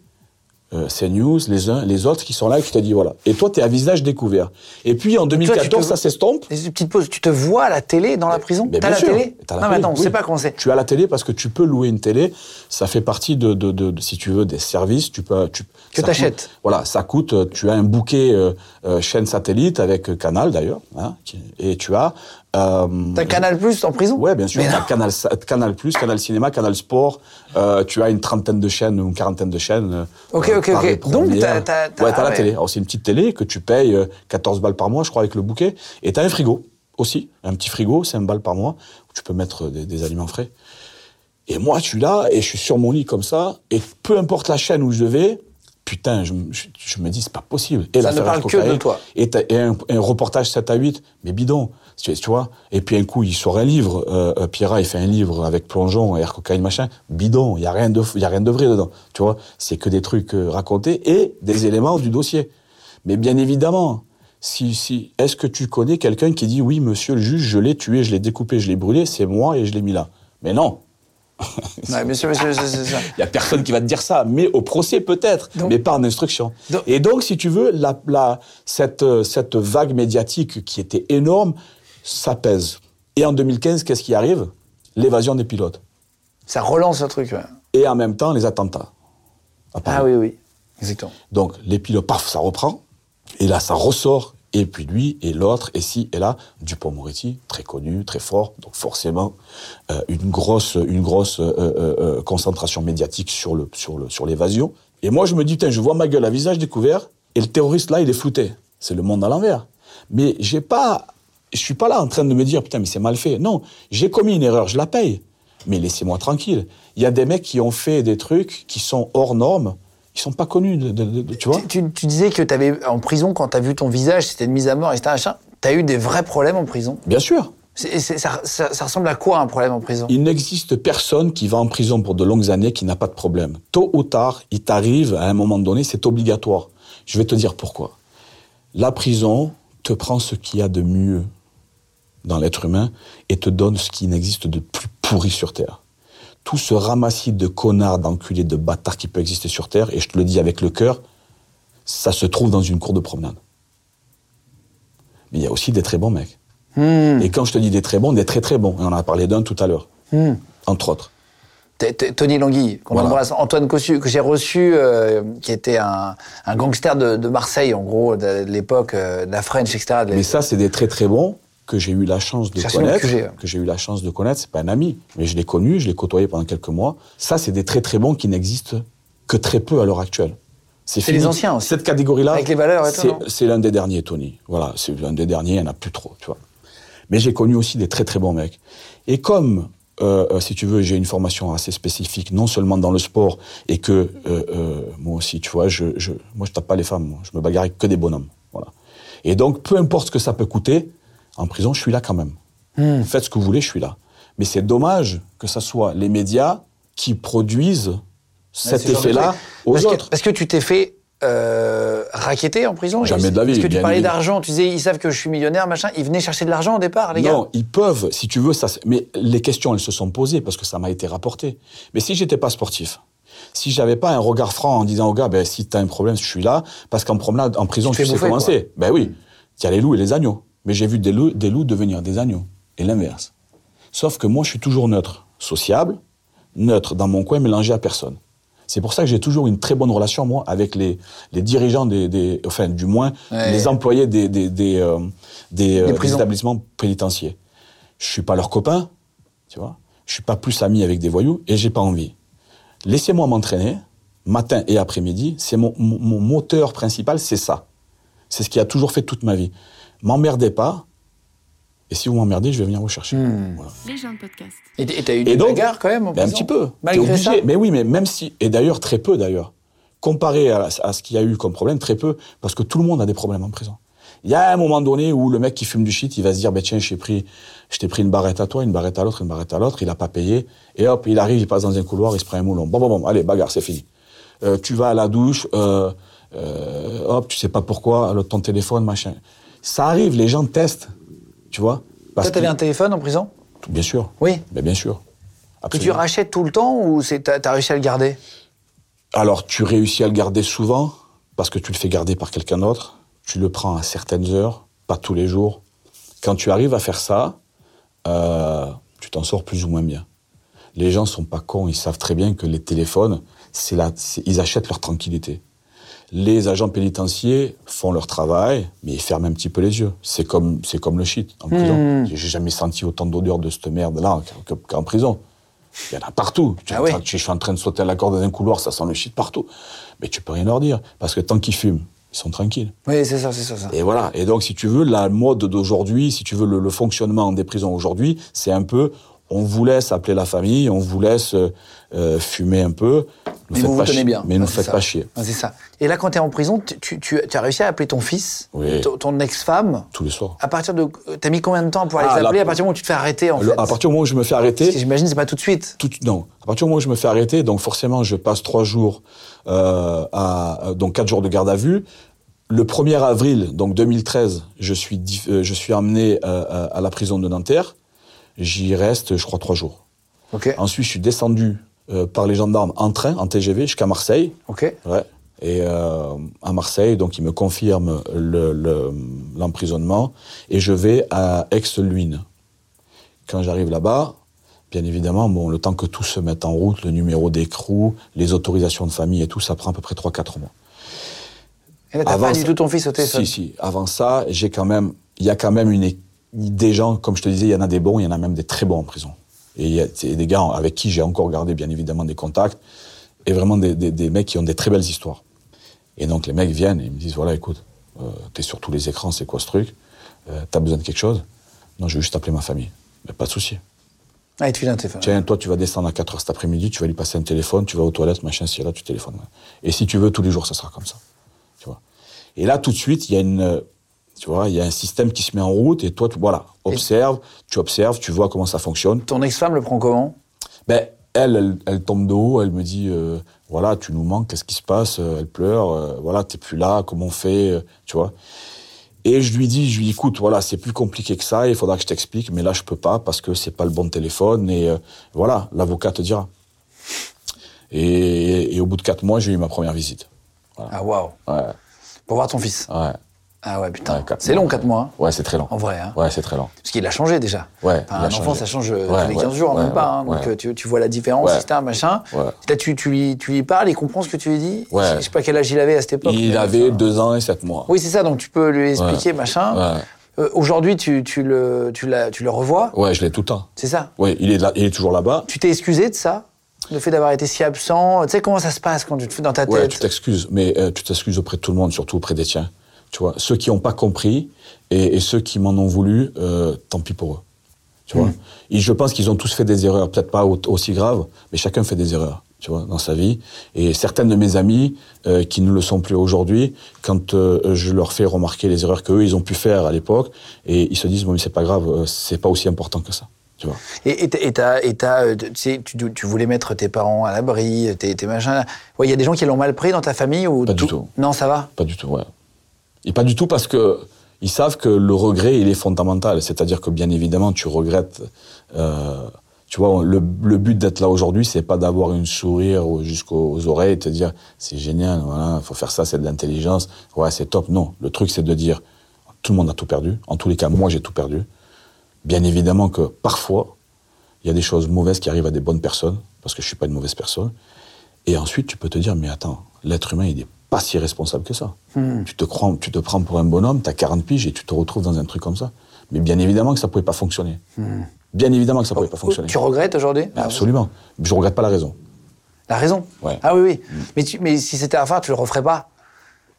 euh, CNews, les uns, les autres qui sont là et qui te disent voilà. Et toi, tu es à visage découvert. Et puis en 2014, ça s'estompe. Une petite pause. Tu te vois à la télé dans la prison T'as la sûr. télé la Non, mais attends, on oui. sait pas comment c'est. Tu as la télé parce que tu peux louer une télé. Ça fait partie de, de, de- de- si tu veux, des services. Tu peux, tu, Que t'achètes. Voilà, ça coûte. euh, Tu as un bouquet euh, euh, chaîne satellite avec Canal d'ailleurs, hein, et tu as. Euh, T'as Canal Plus en prison Ouais, bien sûr. T'as. Canal, Canal Plus, Canal Cinéma, Canal Sport. euh, tu as une trentaine de chaînes ou une quarantaine de chaînes. Ok, ok, ok. Donc, t'as- t'as- t'as- ouais, t'as la ouais. télé. Alors c'est une petite télé que tu payes euh, 14 balles par mois, je crois, avec le bouquet. Et t'as un frigo aussi, un petit frigo, 5 balles par mois, où tu peux mettre des, des aliments frais. Et moi, je suis là et je suis sur mon lit comme ça, et peu importe la chaîne où je vais, putain, je, me- je- je me dis, c'est pas possible. Et Ça ne l'affaire parle que de toi. Et, et un, un reportage 7 à 8, mais bidon, tu, tu vois. Et puis un coup, il sort un livre, euh, euh, Pierra, il fait un livre avec plongeon, air cocaïne, machin, bidon, il y a rien de, y a rien de vrai dedans, tu vois. C'est que des trucs euh, racontés et des éléments du dossier. Mais bien évidemment, si, si, est-ce que tu connais quelqu'un qui dit, oui, monsieur le juge, je l'ai tué, je l'ai découpé, je l'ai brûlé, c'est moi et je l'ai mis là? Mais non. Ouais, monsieur, monsieur, monsieur, c'est ça. Il y a personne qui va te dire ça, mais au procès peut-être, mais pas en instruction. Donc- Et donc, si tu veux, la, la- cette, euh, cette vague médiatique qui était énorme, ça pèse. Et en 2015, qu'est-ce qui arrive? L'évasion des pilotes. Ça relance le truc. ouais. Et en même temps, les attentats. Ah oui, oui. Exactement. Donc, les pilotes, paf, ça reprend. Et là, ça ressort. Et puis lui, et l'autre, et ci, et là. Dupont-Moretti, très connu, très fort. Donc, forcément, euh, une grosse, une grosse euh, euh, concentration médiatique sur le, sur le, sur l'évasion. Et moi, je me dis, je vois ma gueule à visage découvert. Et le terroriste, là, il est flouté. C'est le monde à l'envers. Mais j'ai pas, je suis pas là en train de me dire, putain, mais c'est mal fait. Non, j'ai commis une erreur, je la paye. Mais laissez-moi tranquille. Il y a des mecs qui ont fait des trucs qui sont hors normes. Ils sont pas connus, de, de- de- de- tu vois. Tu, tu- tu disais que tu avais en prison, quand tu as vu ton visage, c'était une mise à mort, etc. Tu as eu des vrais problèmes en prison. Bien sûr. Ça- ça ressemble à quoi un problème en prison? Il n'existe personne qui va en prison pour de longues années qui n'a pas de problème. Tôt ou tard, il t'arrive à un moment donné, c'est obligatoire. Je vais te dire pourquoi. La prison te prend ce qu'il y a de mieux dans l'être humain et te donne ce qui n'existe de plus pourri sur Terre. Tout ce ramassis de connards, d'enculés, de bâtards qui peut exister sur Terre, et je te le dis avec le cœur, ça se trouve dans une cour de promenade. Mais il y a aussi des très bons mecs. Hmm. Et quand je te dis des très bons, des très très bons. Et on en a parlé d'un tout à l'heure. Entre autres. T- t- Tony Langui, qu'on Voilà. embrasse, Antoine Cossu, que j'ai reçu, euh, qui était un, un gangster de, de Marseille, en gros, de, de l'époque, euh, de la French, etc. Mais ça, c'est des très très bons que j'ai eu la chance de connaître. QG, hein. Que j'ai eu la chance de connaître. C'est pas un ami, mais je l'ai connu, je l'ai côtoyé pendant quelques mois. Ça, c'est des très très bons qui n'existent que très peu à l'heure actuelle. C'est les anciens aussi. Cette catégorie-là, Avec les valeurs c'est- l'un des derniers, Tony. Voilà, c'est l'un des derniers, il n'y en a plus trop, tu vois. Mais j'ai connu aussi des très très bons mecs. Et comme, euh, euh, si tu veux, j'ai une formation assez spécifique, non seulement dans le sport, et que euh, euh, moi aussi, tu vois, je, je, moi je tape pas les femmes, moi. je me bagarre avec que des bonhommes. Voilà. Et donc, peu importe ce que ça peut coûter, en prison, je suis là quand même. Hmm. Faites ce que vous voulez, je suis là. Mais c'est dommage que ce soit les médias qui produisent cet effet-là aux parce autres. Que, parce que tu t'es fait euh, raqueter en prison Jamais de la vie, Parce que tu parlais d'argent, tu disais, ils savent que je suis millionnaire, machin. Ils venaient chercher de l'argent au départ, les gars Non, ils peuvent, si tu veux, ça. Mais les questions, elles se sont posées parce que ça m'a été rapporté. Mais si j'étais pas sportif, si j'avais pas un regard franc en disant au gars, ben si t'as un problème, je suis là, parce qu'en promenade, en prison, Tu tu, sais bouffer, quoi. c'est. Ben oui, il y a les loups et les agneaux. Mais j'ai vu des loups, des loups devenir des agneaux et l'inverse. Sauf que moi, je suis toujours neutre, sociable, neutre dans mon coin, mélangé à personne. C'est pour ça que j'ai toujours une très bonne relation, moi, avec les, les dirigeants des, des- enfin, du moins, Ouais. les employés des, des, des, euh, des, euh, établissements pénitentiaires. Je suis pas leur copain, tu vois. Je suis pas plus ami avec des voyous et j'ai pas envie. Laissez-moi m'entraîner, matin et après-midi. C'est mon, mon, mon moteur principal, c'est ça. C'est ce qui a toujours fait toute ma vie. M'emmerdez pas. Et si vous m'emmerdez, je vais venir vous chercher. Voilà. Les gens de podcast. Et t'as eu des donc, bagarres quand même en Ben, un petit peu. Malgré obligé. ça Mais oui, mais même si, et d'ailleurs très peu d'ailleurs, comparé à, à ce qu'il y a eu comme problème, très peu, parce que tout le monde a des problèmes en prison. Il y a un moment donné où le mec qui fume du shit, il va se dire, ben tiens, j'ai pris, je t'ai pris une barrette à toi, une barrette à l'autre, une barrette à l'autre, il a pas payé, et hop, il arrive, il passe dans un couloir, il se prend un moulon. Bon, bon, bon, allez, bagarre, c'est fini. Euh, tu vas à la douche, euh, euh, hop, tu sais pas pourquoi, ton téléphone, machin. Ça arrive, les gens testent, tu vois. Parce Toi, t'avais que- un téléphone en prison? Bien sûr. Oui. Mais bien sûr. Que tu rachètes tout le temps ou t'as as réussi à le garder? Alors, tu réussis à le garder souvent parce que tu le fais garder par quelqu'un d'autre. Tu le prends à certaines heures, pas tous les jours. Quand tu arrives à faire ça, euh, tu t'en sors plus ou moins bien. Les gens sont pas cons, ils savent très bien que les téléphones, c'est- ils achètent leur tranquillité. Les agents pénitentiaires font leur travail, mais ils ferment un petit peu les yeux. C'est comme, c'est comme le shit en prison. J'ai jamais senti autant d'odeur de cette merde-là que- que- qu'en prison. Il y en a partout. Ah oui. je suis en train de sauter à la corde dans un couloir, ça sent le shit partout. Mais tu peux rien leur dire, parce que tant qu'ils fument, ils sont tranquilles. Oui, c'est ça, c'est ça. ça. Et voilà. Et donc, si tu veux, la mode d'aujourd'hui, si tu veux, le, le fonctionnement des prisons aujourd'hui, c'est un peu, on vous laisse appeler la famille, on vous laisse euh, euh, fumer un peu. Nous Mais vous vous tenez bien. Mais ne Ouais, c'est faites ça. pas chier. Ouais, c'est ça. Et là, quand tu es en prison, tu, tu- tu- as réussi à appeler ton fils, Oui. ton, ex-femme. Tous les soirs. À partir de. T'as mis combien de temps pour aller Ah, les appeler? À partir du moment où tu te fais arrêter en Le- fait à partir du moment où je me fais Parce que arrêter, j'imagine c'est pas tout de suite. tout, non. À partir du moment où je me fais arrêter, donc forcément, je passe trois jours euh, à donc quatre jours de garde à vue. Le 1er avril, donc 2013, je suis euh, je suis emmené euh, à la prison de Nanterre. J'y reste, je crois, trois jours. Ensuite, je suis descendu euh, par les gendarmes en train, en TGV, jusqu'à Marseille. Ok. Ouais. Et euh, à Marseille, donc ils me confirment le- le- l'emprisonnement et je vais à Aix-Luynes. Quand j'arrive là-bas, bien évidemment, bon, le temps que tout se mette en route, le numéro d'écrou, les autorisations de famille et tout, ça prend à peu près 3-4 mois. Et là, t'as Avant pas du tout ton fils au téléphone Si, si. Avant ça, j'ai quand même, il y a quand même une, é- des gens, comme je te disais, il y en a des bons, il y en a même des très bons en prison. Et il y a des gars avec qui j'ai encore gardé, bien évidemment, des contacts, et vraiment des, des- des mecs qui ont des très belles histoires. Et donc les mecs viennent et ils me disent, voilà, écoute, euh, t'es sur tous les écrans, c'est quoi ce truc? Euh, T'as besoin de quelque chose? Non, je vais juste appeler ma famille. Mais pas de souci. Ah, il te file un téléphone. Tiens, toi, tu vas descendre à 4 heures cet après-midi, tu vas lui passer un téléphone, tu vas aux toilettes, machin, si là, tu téléphones. Et si tu veux, tous les jours, ça sera comme ça. Tu vois. Et là, tout de suite, il y a une, euh, tu vois, il y a un système qui se met en route et toi, tu, voilà, observe, tu observes, tu vois comment ça fonctionne. Ton ex-femme le prend comment? Ben, elle, elle, elle tombe de haut, elle me dit, euh, voilà, tu nous manques, qu'est-ce qui se passe? Euh, Elle pleure, euh, voilà, t'es plus là, comment on fait euh, Tu vois? Et je lui dis, je lui dis, écoute, voilà, c'est plus compliqué que ça, il faudra que je t'explique, mais là, je peux pas parce que c'est pas le bon téléphone et euh, voilà, l'avocat te dira. Et, et au bout de quatre mois, j'ai eu ma première visite. Ah, waouh. Ouais, Pour voir ton fils. ouais, Ah ouais, putain. Ouais, c'est long, 4 mois. hein. ouais, c'est très long. En vrai. Hein. Ouais, c'est très long. Parce qu'il a changé déjà. Ouais, Enfin, un enfant, changé. ça change euh, Ouais, tous les ouais, 15 jours, ouais, même pas. hein. ouais, Donc ouais. euh, tu, tu vois la différence, Ouais. etc. Machin. Ouais. Là, tu, tu, lui, tu lui parles, il comprend ce que tu lui dis. Ouais. Je sais pas quel âge il avait à cette époque. Il avait enfin- deux ans et sept mois. Oui, c'est ça. Donc tu peux lui expliquer, machin. Ouais. Euh, Aujourd'hui, tu, tu, le, tu, la- tu le revois. Ouais, je l'ai tout le temps. C'est ça. Ouais, il est là, il est toujours là-bas. Tu t'es excusé de ça? Le fait d'avoir été si absent? Tu sais comment ça se passe quand tu te fais dans ta Ouais, tête? tu t'excuses, mais euh, tu t'excuses auprès de tout le monde, surtout auprès des tiens. Tu vois, ceux qui n'ont pas compris et, et ceux qui m'en ont voulu, euh, tant pis pour eux. Tu vois. Et je pense qu'ils ont tous fait des erreurs, peut-être pas au- aussi graves, mais chacun fait des erreurs, tu vois, dans sa vie. Et certaines de mes amis euh, qui ne le sont plus aujourd'hui, quand euh, je leur fais remarquer les erreurs qu'eux ils ont pu faire à l'époque, et ils se disent bon mais c'est pas grave, c'est pas aussi important que ça. Tu vois. Et et t'as- et t'as- et t'as, tu tu, tu voulais mettre tes parents à l'abri, tes, tes machins. Ouais, il y a des gens qui l'ont mal pris dans ta famille ou Pas du tout. Non, ça va? Pas du tout, ouais. Et pas du tout parce que ils savent que le regret, il est fondamental. C'est-à-dire que bien évidemment, tu regrettes. euh, tu vois, le, but d'être là aujourd'hui, c'est pas d'avoir une sourire au- jusqu'aux oreilles et te dire c'est génial, voilà, faut faire ça, c'est de l'intelligence, ouais, c'est top. Non, le truc, c'est de dire tout le monde a tout perdu. En tous les cas, moi, j'ai tout perdu. Bien évidemment que parfois, il y a des choses mauvaises qui arrivent à des bonnes personnes, parce que je suis pas une mauvaise personne. Et ensuite, tu peux te dire, mais attends, l'être humain, il n'est pas si responsable que ça. Tu, te crois, tu te prends pour un bonhomme, tu as 40 piges et tu te retrouves dans un truc comme ça. Mais bien évidemment que ça ne pouvait pas fonctionner. Bien évidemment que ça ne pouvait pas fonctionner. Tu regrettes aujourd'hui? Absolument. Je ne regrette pas la raison. La raison? Ouais. Ah oui, oui. Mais, tu, mais si c'était à refaire, tu le referais pas.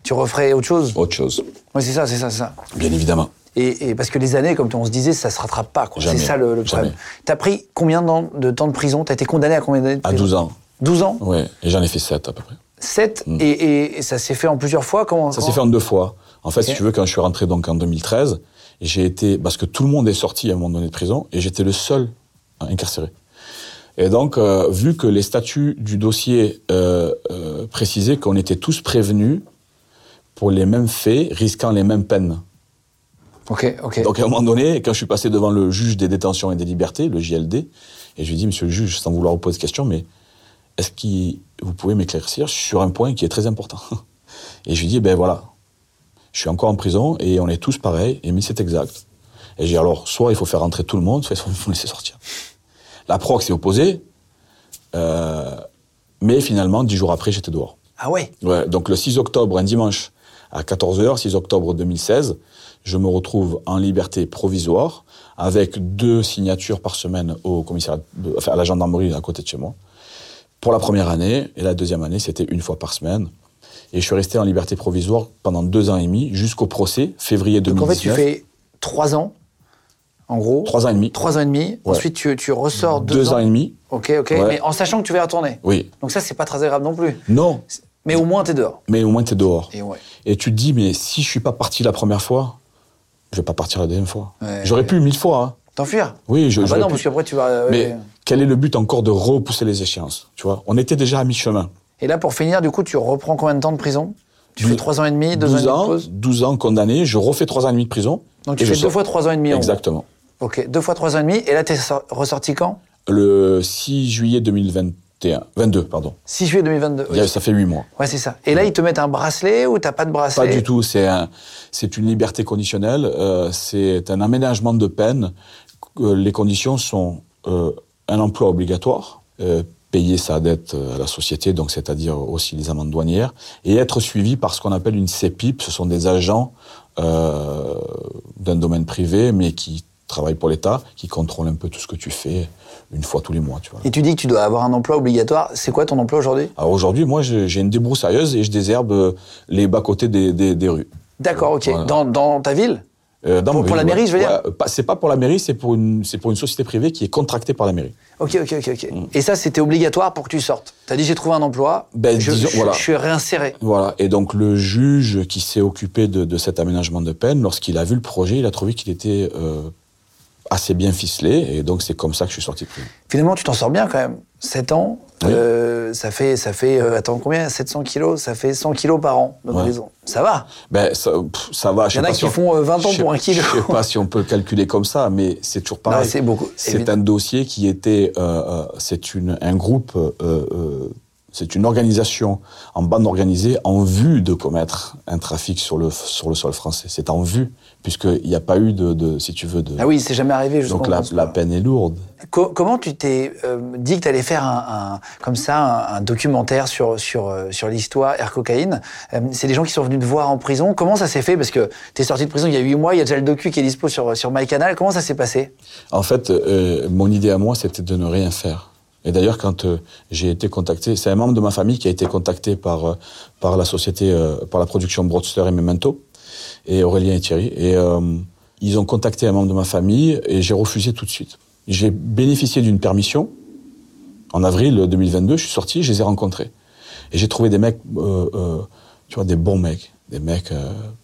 Tu referais autre chose. Autre chose. Oui, c'est ça, c'est ça, c'est ça. Bien évidemment. Et, et parce que les années, comme on se disait, ça se rattrape pas. quoi. C'est ça le, le problème. Jamais. T'as pris combien de temps, de prison? T'as été condamné à combien d'années de À prison? 12 ans. 12 ans? Ouais. Et j'en ai fait 7 à peu près. 7 et, et- et ça s'est fait en plusieurs fois Comment Ça s'est fait en deux fois. En fait, si tu veux, quand je suis rentré donc en 2013, j'ai été parce que tout le monde est sorti à un moment donné de prison et j'étais le seul incarcéré. Et donc, euh, vu que les statuts du dossier euh, euh, précisaient qu'on était tous prévenus pour les mêmes faits, risquant les mêmes peines. Ok, ok. Donc à un moment donné, quand je suis passé devant le juge des détentions et des libertés, le JLD, et je lui ai dit, monsieur le juge, sans vouloir vous poser de question, mais est-ce que vous pouvez m'éclaircir sur un point qui est très important Et je lui dit, ben voilà, je suis encore en prison et on est tous pareils, et mais c'est exact. Et j'ai dit, alors, soit il faut faire rentrer tout le monde, soit il faut me laisser sortir. La proc s'est opposée, euh, mais finalement, dix jours après, j'étais dehors. Ah ouais? Ouais, donc le 6 octobre, un dimanche, à 14h, 6 octobre 2016, je me retrouve en liberté provisoire avec deux signatures par semaine au commissariat, de- enfin, à la gendarmerie à côté de chez moi. Pour la première année, et la deuxième année, c'était une fois par semaine. Et je suis resté en liberté provisoire pendant deux ans et demi, jusqu'au procès, février Donc en fait, tu 2019. fais trois ans, en gros. Trois ans et demi. Trois ans et demi. Ouais. Ensuite, tu, tu ressors deux, Deux ans et demi. Ok, ok. Ouais. Mais en sachant que tu vas y retourner. Oui. Donc ça, c'est pas très agréable non plus. Non, Mais au moins, t'es dehors. mais au moins tu es dehors. Et ouais. Et tu te dis, mais si je suis pas parti la première fois, je vais pas partir la deuxième fois. J'aurais pu mille fois. hein. T'enfuir Oui, je. Ah bah non, parce qu'après, tu vas. euh, Mais ouais. quel est le but encore de repousser les échéances Tu vois, on était déjà à mi-chemin. Et là, pour finir, du coup, tu reprends combien de temps de prison? Tu Dou- fais trois ans et demi, deux ans et 12 demi de ans, pause? 12 ans condamné, je refais 3 ans et demi de prison. Donc tu fais deux sors. fois trois ans et demi. en. Exactement. Ok, deux fois trois ans et demi. Et là, t'es sor- ressorti quand? Le 6 juillet 2021, 22, pardon. 6 juillet 2022. Il y a- Ça fait 8 mois. Ouais, c'est ça. Et là, ils te mettent un bracelet ou t'as pas de bracelet? Pas du tout, c'est un, c'est une liberté conditionnelle, euh, c'est un aménagement de peine. Les conditions sont euh, un emploi obligatoire, euh, payer sa dette euh, à la société, donc c'est-à-dire aussi les amendes douanières, et être suivi par ce qu'on appelle une CEPIP, ce sont des agents euh, d'un domaine privé, mais qui travaillent pour l'État, qui contrôlent un peu tout ce que tu fais une fois tous les mois. Tu vois. Et tu dis que tu dois avoir un emploi obligatoire. C'est quoi ton emploi aujourd'hui? Alors aujourd'hui, moi, j'ai une débroussailleuse et je désherbe les bas-côtés des, des, des rues. D'accord, ok. Voilà. Dans, dans ta ville? Euh, dans Pour- la mairie, je veux dire Ouais, C'est pas pour la mairie, c'est pour une, c'est pour une société privée qui est contractée par la mairie. Ok, ok, ok, ok. Mm. Et ça, c'était obligatoire pour que tu sortes. T'as dit j'ai trouvé un emploi. Ben, je, disons, je- voilà. je suis réinséré. Voilà. Et donc le juge qui s'est occupé de, de cet aménagement de peine, lorsqu'il a vu le projet, il a trouvé qu'il était euh, assez bien ficelé. Et donc c'est comme ça que je suis sorti de prison. Finalement, tu t'en sors bien quand même. 7 ans, Oui. euh, ça fait, ça fait euh, attends, combien? 700 kilos Ça fait 100 kilos par an de Ouais. prison. Ça va? Ben ça, pff, ça va. Il y en a qui si on- font, euh, 20 ans pour un kilo. Je sais pas si on peut le calculer comme ça, mais c'est toujours pareil. C'est beaucoup. C'est un dossier qui était, euh, c'est un groupe, c'est une organisation en bande organisée en vue de commettre un trafic sur le sur le sol français. C'est en vue puisqu'il n'y a pas eu de, de, si tu veux, de. Ah oui, c'est jamais arrivé donc la, la peine est lourde. Co- comment tu t'es euh, dit que tu allais faire un, un- comme ça un, un documentaire sur, sur, euh, sur l'histoire Air Cocaïne Euh, C'est des gens qui sont venus te voir en prison. Comment ça s'est fait? Parce que tu es sorti de prison il y a 8 mois, il y a déjà le docu qui est dispo sur, sur MyCanal. Comment ça s'est passé? En fait, euh, mon idée à moi, c'était de ne rien faire. Et d'ailleurs, quand euh, j'ai été contacté, c'est un membre de ma famille qui a été contacté par, euh, par la société, euh, par la production Broadster et Memento, et Aurélien et Thierry. Et ils ont contacté un membre de ma famille et j'ai refusé tout de suite. J'ai bénéficié d'une permission. En avril 2022, je suis sorti, je les ai rencontrés. Et j'ai trouvé des mecs, tu vois, des bons mecs. Des mecs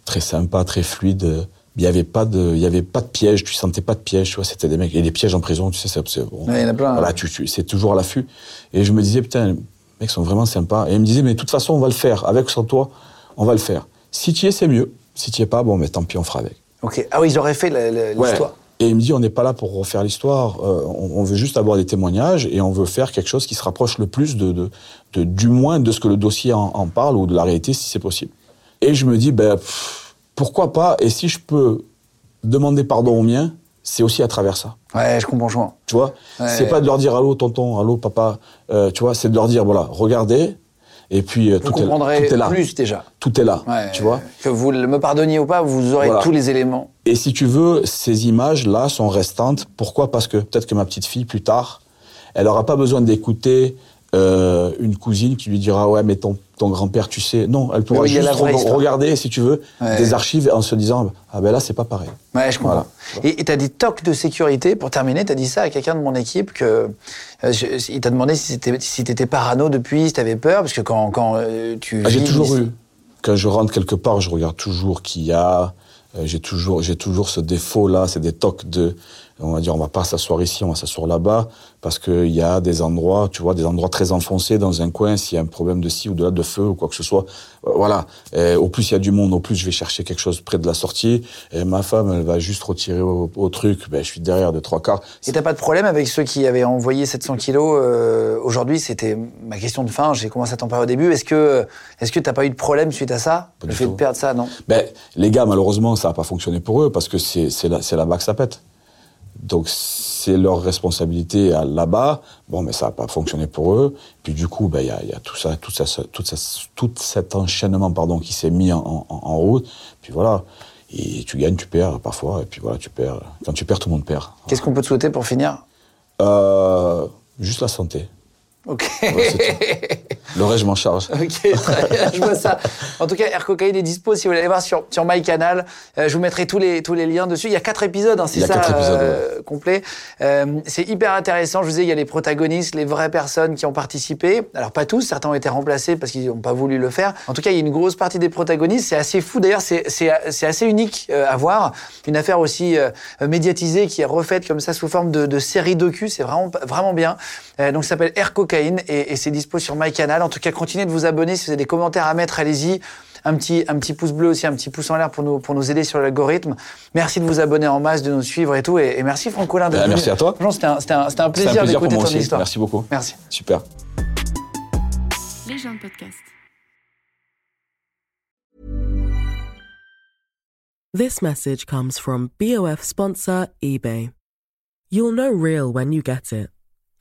très sympas, très fluides. Il n'y avait pas de, il y avait pas de piège, tu sentais pas de piège, tu vois, c'était des mecs. Et les pièges en prison, tu sais, c'est, Ouais, plein. Voilà, tu, tu- c'est toujours à l'affût. Et je me disais, putain, les mecs sont vraiment sympas. Et ils me disaient, mais de toute façon, on va le faire. Avec ou sans toi, on va le faire. Si tu y es, c'est mieux. Si tu y es pas, bon, mais tant pis, on fera avec. Ok. Ah oui, ils auraient fait Ouais. l'histoire. Et il me dit, on n'est pas là pour refaire l'histoire, euh, on, on veut juste avoir des témoignages et on veut faire quelque chose qui se rapproche le plus de, de, de- du moins de ce que le dossier en, en parle ou de la réalité si c'est possible. Et je me dis, ben, pff, pourquoi pas Et si je peux demander pardon aux miens, c'est aussi à travers ça. Ouais, je comprends, je comprends. Tu vois? Ouais. C'est pas de leur dire allô tonton, allô papa, euh, tu vois, c'est de leur dire, voilà, regardez, et puis euh, tout, est, tout est là. plus déjà. Tout est là, Ouais, tu vois? Que vous me pardonniez ou pas, vous aurez Voilà. tous les éléments. Et si tu veux, ces images-là sont restantes. Pourquoi? Parce que peut-être que ma petite fille, plus tard, elle n'aura pas besoin d'écouter euh, une cousine qui lui dira Ouais, mais ton, ton grand-père, tu sais. Non, elle pourra Oui, juste regarder, si tu veux, Ouais. des archives en se disant Ah ben là, c'est pas pareil. Ouais, je comprends. Voilà. Et tu as des tocs de sécurité. Pour terminer, tu as dit ça à quelqu'un de mon équipe que euh, je- il t'a demandé si c'était si t'étais parano depuis, si t'avais peur, parce que quand, quand euh, tu Ah, j'ai toujours eu. quand je rentre quelque part, je regarde toujours qui y a. J'ai toujours, j'ai toujours ce défaut-là, c'est des tocs de, on va dire, on va pas s'asseoir ici, on va s'asseoir là-bas, parce qu'il y a des endroits, tu vois, des endroits très enfoncés dans un coin, s'il y a un problème de ci ou de là, de feu ou quoi que ce soit. Euh, voilà. Et au plus il y a du monde, au plus je vais chercher quelque chose près de la sortie. Et ma femme, elle va juste retirer au, truc. Ben, je suis derrière de trois quarts. Et t'as pas de problème avec ceux qui avaient envoyé 700 kilos euh, aujourd'hui? C'était ma question de fin. J'ai commencé à t'en parler au début. Est-ce que, est-ce que t'as pas eu de problème suite à ça? Le fait de perdre ça, non? Ben, les gars, malheureusement, ça n'a pas fonctionné pour eux parce que c'est, c'est là, c'est là-bas que ça pète. Donc c'est leur responsabilité là-bas. Bon, mais ça n'a pas fonctionné pour eux. Puis du coup, ben, il y, a, y, a, tout ça, tout ça, tout, ça, tout cet enchaînement pardon qui s'est mis en, en, route. Puis voilà. Et tu gagnes, tu perds parfois. Et puis voilà, tu perds. Quand tu perds, tout le monde perd. Qu'est-ce qu'on peut te souhaiter pour finir? Euh, Juste la santé. Ok. le reste, je m'en charge. Ok, très bien, je vois ça. En tout cas, Air Cocaine est dispo si vous voulez aller voir sur, sur MyCanal. Euh, je vous mettrai tous les, tous les liens dessus. Il y a quatre épisodes, hein, c'est ça, quatre épisodes, euh, complet. Euh, c'est hyper intéressant. Je vous disais, il y a les protagonistes, les vraies personnes qui ont participé. Alors, pas tous, certains ont été remplacés parce qu'ils n'ont pas voulu le faire. En tout cas, il y a une grosse partie des protagonistes. C'est assez fou. D'ailleurs, c'est assez unique à voir. Une affaire aussi médiatisée qui est refaite comme ça sous forme de, de série docu. C'est vraiment, vraiment bien. donc, ça s'appelle Air Cocaine et, c'est dispo sur MyCanal. En tout cas, continuez de vous abonner. Si vous avez des commentaires à mettre, allez-y. Un petit, un petit pouce bleu aussi, un petit pouce en l'air pour nous, pour nous aider sur l'algorithme. Merci de vous abonner en masse, de nous suivre et tout. Et, merci Francolin de bah, Merci à toi. C'était un, un, un, plaisir, d'écouter ton histoire. Merci beaucoup. Merci. Super. Les gens de podcast. This message comes from BOF sponsor eBay. You'll know real when you get it.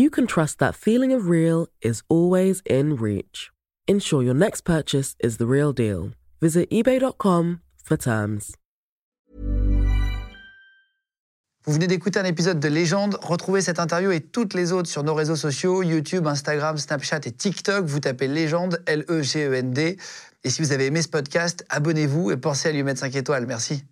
you can trust that feeling of real is always in reach. Ensure your next purchase is the real deal. Visit eBay.com for terms. Vous venez d'écouter un épisode de Légende. Retrouvez cette interview et toutes les autres sur nos réseaux sociaux YouTube, Instagram, Snapchat et TikTok. Vous tapez Légende, L-E-G-E-N-D. Et si vous avez aimé ce podcast, abonnez-vous et pensez à lui mettre 5 étoiles. Merci.